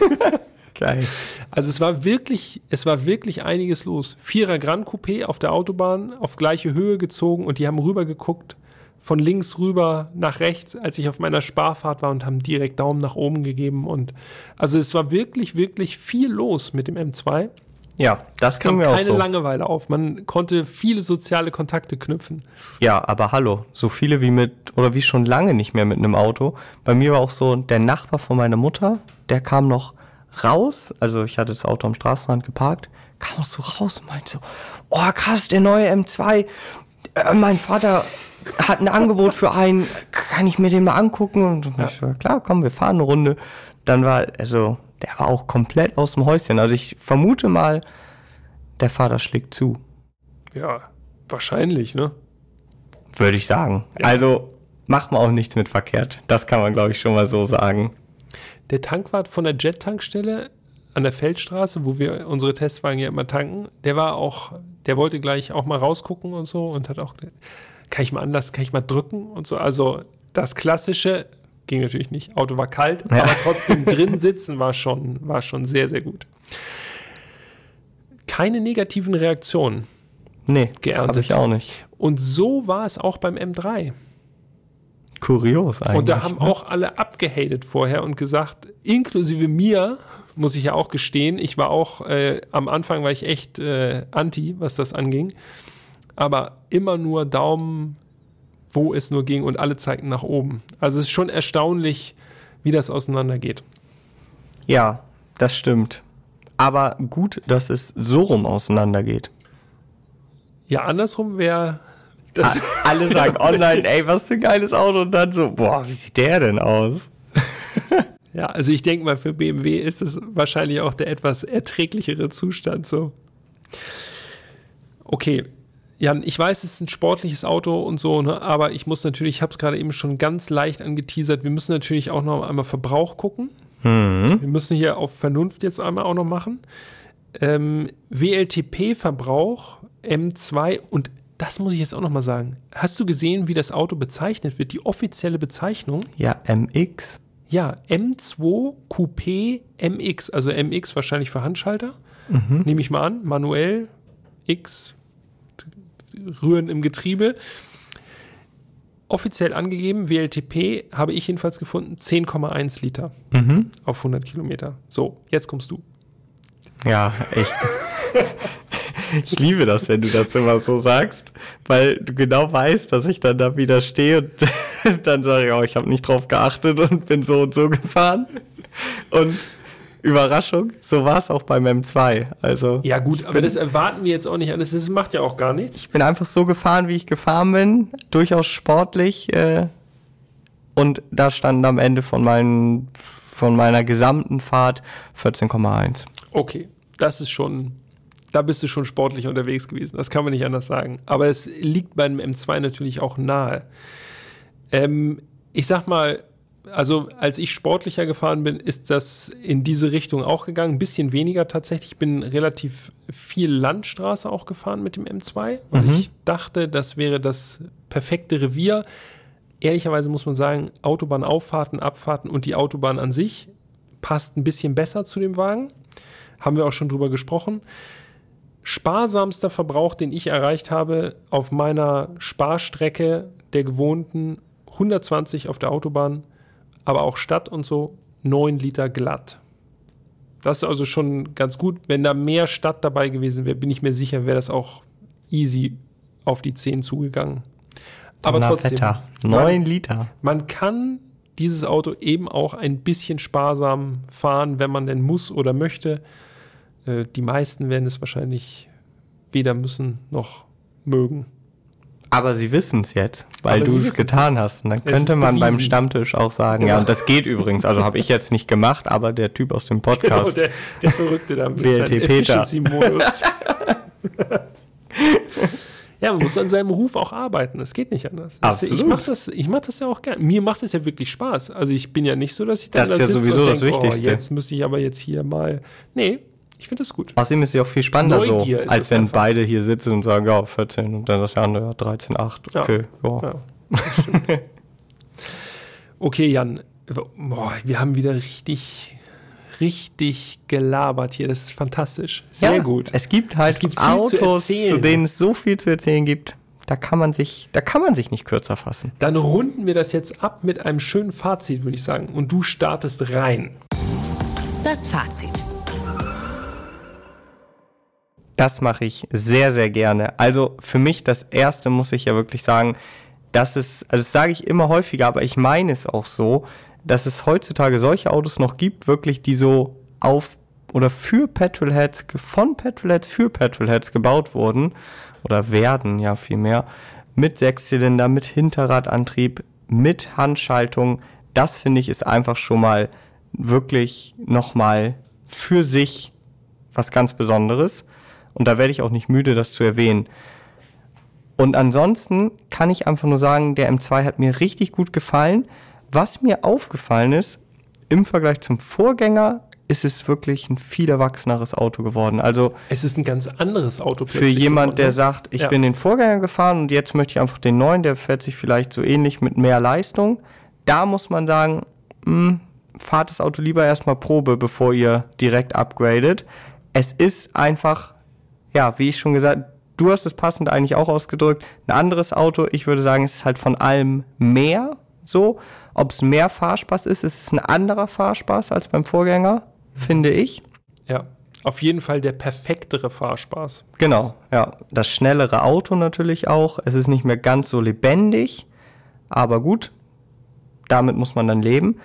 Geil. Also es war wirklich, es war wirklich einiges los. Vierer Grand Coupé auf der Autobahn, auf gleiche Höhe gezogen und die haben rüber geguckt, von links rüber nach rechts, als ich auf meiner Sparfahrt war und haben direkt Daumen nach oben gegeben. Und also es war wirklich, wirklich viel los mit dem M2. Ja, das Kam mir auch keine so. Langeweile auf. Man konnte viele soziale Kontakte knüpfen. Ja, aber hallo, so viele wie mit, oder wie schon lange nicht mehr mit einem Auto. Bei mir war auch so, der Nachbar von meiner Mutter, der kam noch raus, also ich hatte das Auto am Straßenrand geparkt, kam auch so raus und meinte so, oh krass, der neue M2, äh, mein Vater hat ein Angebot für einen, kann ich mir den mal angucken? Und ja. ich so, klar, komm, wir fahren eine Runde. Dann war, also, der war auch komplett aus dem Häuschen. Also ich vermute mal, der Vater schlägt zu. Ja, wahrscheinlich, ne? Würde ich sagen. Ja. Also macht man auch nichts mit verkehrt. Das kann man, glaube ich, schon mal so sagen. Der Tankwart von der Jet-Tankstelle an der Feldstraße, wo wir unsere Testwagen ja immer tanken, der war auch, der wollte gleich auch mal rausgucken und so und hat auch, kann ich mal anders, kann ich mal drücken und so. Also das klassische ging natürlich nicht. Auto war kalt, ja. aber trotzdem drin sitzen war schon, war schon sehr, sehr gut. Keine negativen Reaktionen. Nee, geerntet. Habe ich auch nicht. Und so war es auch beim M3. Kurios eigentlich. Und da haben ne? auch alle abgehatet vorher und gesagt, inklusive mir, muss ich ja auch gestehen, ich war auch, äh, am Anfang war ich echt äh, anti, was das anging. Aber immer nur Daumen, wo es nur ging und alle zeigten nach oben. Also es ist schon erstaunlich, wie das auseinandergeht. Ja, das stimmt. Aber gut, dass es so rum auseinandergeht. Ja, andersrum wäre alle sagen online, ey, was für ein geiles Auto und dann so, boah, wie sieht der denn aus? ja, also ich denke mal, für BMW ist es wahrscheinlich auch der etwas erträglichere Zustand so. Okay, Jan, ich weiß, es ist ein sportliches Auto und so, ne, aber ich muss natürlich, ich habe es gerade eben schon ganz leicht angeteasert, wir müssen natürlich auch noch einmal Verbrauch gucken. Mhm. Wir müssen hier auf Vernunft jetzt einmal auch noch machen. Ähm, WLTP-Verbrauch M2 und das muss ich jetzt auch nochmal sagen. Hast du gesehen, wie das Auto bezeichnet wird? Die offizielle Bezeichnung? Ja, MX. Ja, M2 Coupé MX. Also MX wahrscheinlich für Handschalter. Mhm. Nehme ich mal an. Manuell X. Rühren im Getriebe. Offiziell angegeben, WLTP habe ich jedenfalls gefunden, 10,1 Liter mhm. auf 100 Kilometer. So, jetzt kommst du. Ja, echt. Ich liebe das, wenn du das immer so sagst, weil du genau weißt, dass ich dann da wieder stehe und dann sage ich, oh, ich habe nicht drauf geachtet und bin so und so gefahren. Und Überraschung, so war es auch beim M2. Also ja gut, aber das erwarten wir jetzt auch nicht alles. Das macht ja auch gar nichts. Ich bin einfach so gefahren, wie ich gefahren bin, durchaus sportlich. Äh, und da standen am Ende von, meinen, von meiner gesamten Fahrt 14,1. Okay, das ist schon da bist du schon sportlich unterwegs gewesen. Das kann man nicht anders sagen. Aber es liegt bei einem M2 natürlich auch nahe. Ähm, ich sag mal, also als ich sportlicher gefahren bin, ist das in diese Richtung auch gegangen. Ein bisschen weniger tatsächlich. Ich bin relativ viel Landstraße auch gefahren mit dem M2. Und mhm. ich dachte, das wäre das perfekte Revier. Ehrlicherweise muss man sagen, Autobahnauffahrten, Abfahrten und die Autobahn an sich passt ein bisschen besser zu dem Wagen. Haben wir auch schon drüber gesprochen sparsamster Verbrauch, den ich erreicht habe auf meiner Sparstrecke der gewohnten 120 auf der Autobahn, aber auch Stadt und so, 9 Liter glatt. Das ist also schon ganz gut. Wenn da mehr Stadt dabei gewesen wäre, bin ich mir sicher, wäre das auch easy auf die 10 zugegangen. Aber trotzdem. Wetter. 9 Liter. Man kann dieses Auto eben auch ein bisschen sparsam fahren, wenn man denn muss oder möchte. Äh, die meisten werden es wahrscheinlich weder müssen noch mögen. Aber sie wissen es jetzt, weil du es getan hast. Und dann könnte man bewiesen. beim Stammtisch auch sagen, genau. ja, und das geht übrigens. Also habe ich jetzt nicht gemacht, aber der Typ aus dem Podcast. Genau, der, der Verrückte da mit Peter. ja, man muss an seinem Ruf auch arbeiten. Das geht nicht anders. Absolut. Ich mache das, mach das ja auch gerne. Mir macht es ja wirklich Spaß. Also ich bin ja nicht so, dass ich dann das ist da ja sowieso das denk, Wichtigste. Oh, jetzt müsste ich aber jetzt hier mal. Nee, ich finde das gut. Außerdem ist es ja auch viel spannender so, als wenn einfach. beide hier sitzen und sagen, ja, 14 und dann das andere 13, 8. Okay, ja. ja okay, Jan, boah, wir haben wieder richtig, richtig gelabert hier. Das ist fantastisch. Sehr ja, gut. Es gibt halt es gibt Autos, zu, zu denen es so viel zu erzählen gibt. Da kann man sich, da kann man sich nicht kürzer fassen. Dann runden wir das jetzt ab mit einem schönen Fazit, würde ich sagen. Und du startest rein. Das Fazit. Das mache ich sehr, sehr gerne. Also für mich das Erste muss ich ja wirklich sagen, dass es, also das sage ich immer häufiger, aber ich meine es auch so, dass es heutzutage solche Autos noch gibt, wirklich, die so auf oder für Petrolheads, von Petrolheads für Petrolheads gebaut wurden oder werden ja vielmehr, mit Sechszylinder, mit Hinterradantrieb, mit Handschaltung, das finde ich ist einfach schon mal wirklich nochmal für sich was ganz Besonderes. Und da werde ich auch nicht müde, das zu erwähnen. Und ansonsten kann ich einfach nur sagen, der M2 hat mir richtig gut gefallen. Was mir aufgefallen ist, im Vergleich zum Vorgänger ist es wirklich ein viel erwachseneres Auto geworden. Also es ist ein ganz anderes Auto. Für jemand, der ne? sagt, ich ja. bin den Vorgänger gefahren und jetzt möchte ich einfach den neuen, der fährt sich vielleicht so ähnlich mit mehr Leistung. Da muss man sagen, mh, hm, fahrt das Auto lieber erstmal Probe, bevor ihr direkt upgradet. Es ist einfach, ja, wie ich schon gesagt, du hast es passend eigentlich auch ausgedrückt, ein anderes Auto. Ich würde sagen, es ist halt von allem mehr so. Ob es mehr Fahrspaß ist, ist es ein anderer Fahrspaß als beim Vorgänger, finde ich. Ja, auf jeden Fall der perfektere Fahrspaß. Genau, ja. Das schnellere Auto natürlich auch. Es ist nicht mehr ganz so lebendig, aber gut, damit muss man dann leben.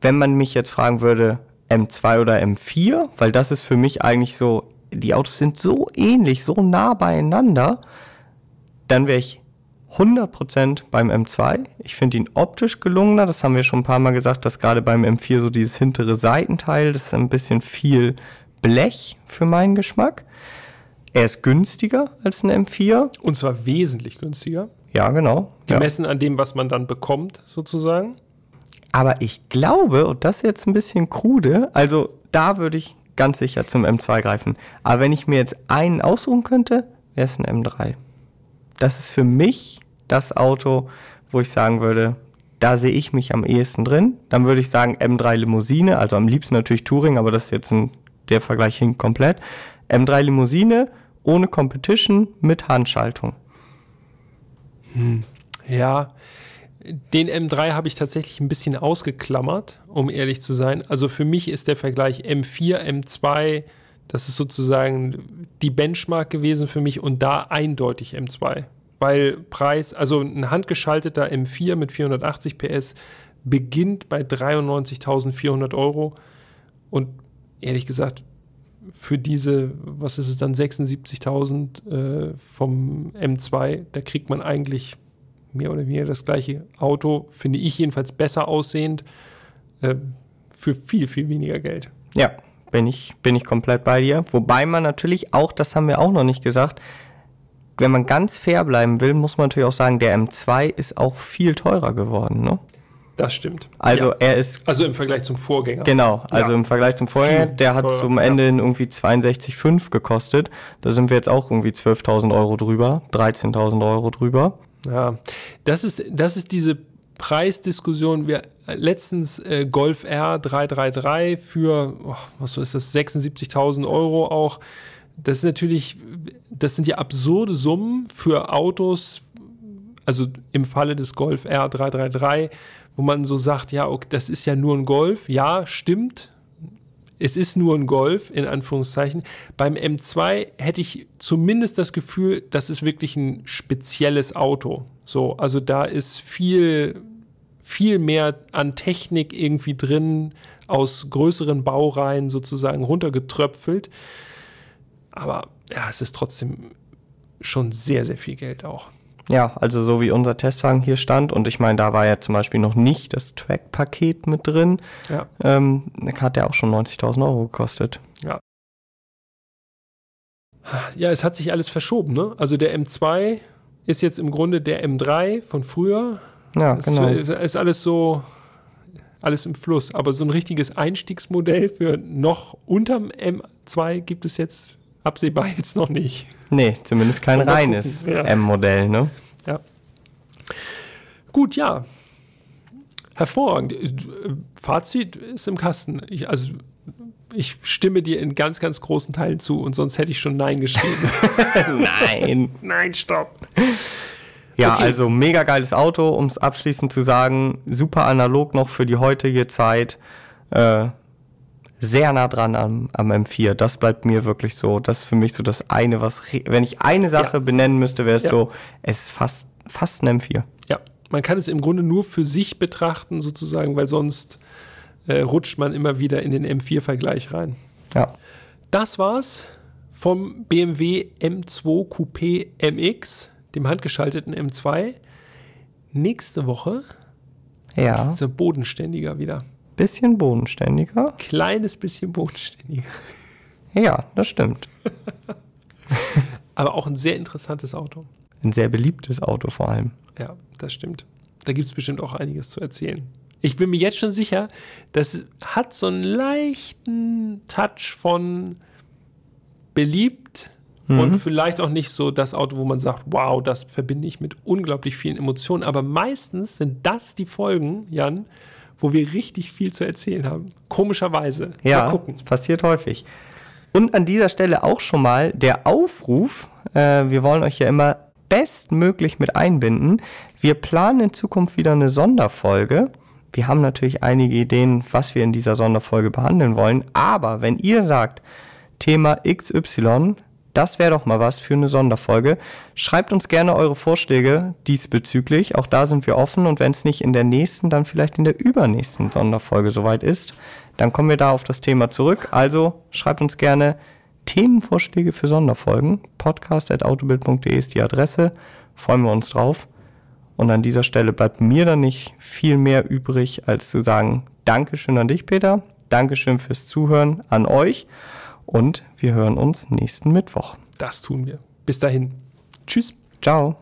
Wenn man mich jetzt fragen würde, M2 oder M4, weil das ist für mich eigentlich so, die Autos sind so ähnlich, so nah beieinander, dann wäre ich 100% beim M2. Ich finde ihn optisch gelungener, das haben wir schon ein paar Mal gesagt, dass gerade beim M4 so dieses hintere Seitenteil, das ist ein bisschen viel Blech für meinen Geschmack. Er ist günstiger als ein M4. Und zwar wesentlich günstiger. Ja, genau. Gemessen ja. an dem, was man dann bekommt, sozusagen. Aber ich glaube, und das ist jetzt ein bisschen krude, also da würde ich ganz sicher zum M2 greifen. Aber wenn ich mir jetzt einen aussuchen könnte, wäre es ein M3. Das ist für mich das Auto, wo ich sagen würde, da sehe ich mich am ehesten drin. Dann würde ich sagen M3 Limousine, also am liebsten natürlich Touring, aber das ist jetzt ein, der Vergleich hinkt komplett. M3 Limousine ohne Competition mit Handschaltung. Hm. Ja, den M3 habe ich tatsächlich ein bisschen ausgeklammert, um ehrlich zu sein. Also für mich ist der Vergleich M4, M2, das ist sozusagen die Benchmark gewesen für mich und da eindeutig M2 weil Preis, also ein handgeschalteter M4 mit 480 PS beginnt bei 93.400 Euro und ehrlich gesagt, für diese, was ist es dann, 76.000 äh, vom M2, da kriegt man eigentlich mehr oder weniger das gleiche Auto, finde ich jedenfalls besser aussehend, äh, für viel, viel weniger Geld. Ja, bin ich, bin ich komplett bei dir. Wobei man natürlich auch, das haben wir auch noch nicht gesagt, wenn man ganz fair bleiben will, muss man natürlich auch sagen, der M2 ist auch viel teurer geworden, ne? Das stimmt. Also ja. er ist. Also im Vergleich zum Vorgänger. Genau, also ja. im Vergleich zum Vorgänger, der hat teurer, zum Ende ja. irgendwie 62,5 gekostet. Da sind wir jetzt auch irgendwie 12.000 Euro drüber, 13.000 Euro drüber. Ja, das ist, das ist diese Preisdiskussion. Wir letztens äh, Golf R 333 für, oh, was ist das, 76.000 Euro auch das ist natürlich, das sind ja absurde Summen für Autos, also im Falle des Golf R333, wo man so sagt, ja, okay, das ist ja nur ein Golf. Ja, stimmt. Es ist nur ein Golf, in Anführungszeichen. Beim M2 hätte ich zumindest das Gefühl, das ist wirklich ein spezielles Auto. So, also da ist viel, viel mehr an Technik irgendwie drin, aus größeren Baureihen sozusagen runtergetröpfelt. Aber ja, es ist trotzdem schon sehr, sehr viel Geld auch. Ja, also so wie unser Testwagen hier stand und ich meine, da war ja zum Beispiel noch nicht das Track-Paket mit drin, ja. ähm, hat der auch schon 90.000 Euro gekostet. Ja. Ja, es hat sich alles verschoben, ne? Also der M2 ist jetzt im Grunde der M3 von früher. Ja, genau. Es ist alles so, alles im Fluss. Aber so ein richtiges Einstiegsmodell für noch unterm M2 gibt es jetzt absehbar jetzt noch nicht. Nee, zumindest kein reines ja. M-Modell, ne? Ja. Gut, ja. Hervorragend. Fazit ist im Kasten. Ich, also, ich stimme dir in ganz, ganz großen Teilen zu und sonst hätte ich schon Nein geschrieben. Nein. Nein, stopp. Ja, okay. also mega geiles Auto, um es abschließend zu sagen. Super analog noch für die heutige Zeit. Äh, sehr nah dran am, am M4. Das bleibt mir wirklich so. Das ist für mich so das eine, was, wenn ich eine Sache ja. benennen müsste, wäre es ja. so, es ist fast, fast ein M4. Ja, man kann es im Grunde nur für sich betrachten, sozusagen, weil sonst äh, rutscht man immer wieder in den M4-Vergleich rein. Ja. Das war's vom BMW M2 Coupé MX dem handgeschalteten M2. Nächste Woche Ja, ist er bodenständiger wieder. Bisschen bodenständiger. Kleines bisschen bodenständiger. Ja, das stimmt. Aber auch ein sehr interessantes Auto. Ein sehr beliebtes Auto vor allem. Ja, das stimmt. Da gibt es bestimmt auch einiges zu erzählen. Ich bin mir jetzt schon sicher, das hat so einen leichten Touch von beliebt und vielleicht auch nicht so das Auto, wo man sagt, wow, das verbinde ich mit unglaublich vielen Emotionen. Aber meistens sind das die Folgen, Jan, wo wir richtig viel zu erzählen haben. Komischerweise. Ja, Mal gucken. das passiert häufig. Und an dieser Stelle auch schon mal der Aufruf. Äh, wir wollen euch ja immer bestmöglich mit einbinden. Wir planen in Zukunft wieder eine Sonderfolge. Wir haben natürlich einige Ideen, was wir in dieser Sonderfolge behandeln wollen. Aber wenn ihr sagt, Thema XY, das wäre doch mal was für eine Sonderfolge. Schreibt uns gerne eure Vorschläge diesbezüglich. Auch da sind wir offen und wenn es nicht in der nächsten, dann vielleicht in der übernächsten Sonderfolge soweit ist, dann kommen wir da auf das Thema zurück. Also schreibt uns gerne Themenvorschläge für Sonderfolgen. Podcast.autobild.de ist die Adresse. Freuen wir uns drauf. Und an dieser Stelle bleibt mir dann nicht viel mehr übrig, als zu sagen, Dankeschön an dich, Peter. Dankeschön fürs Zuhören an euch. Und wir hören uns nächsten Mittwoch. Das tun wir. Bis dahin. Tschüss. Ciao.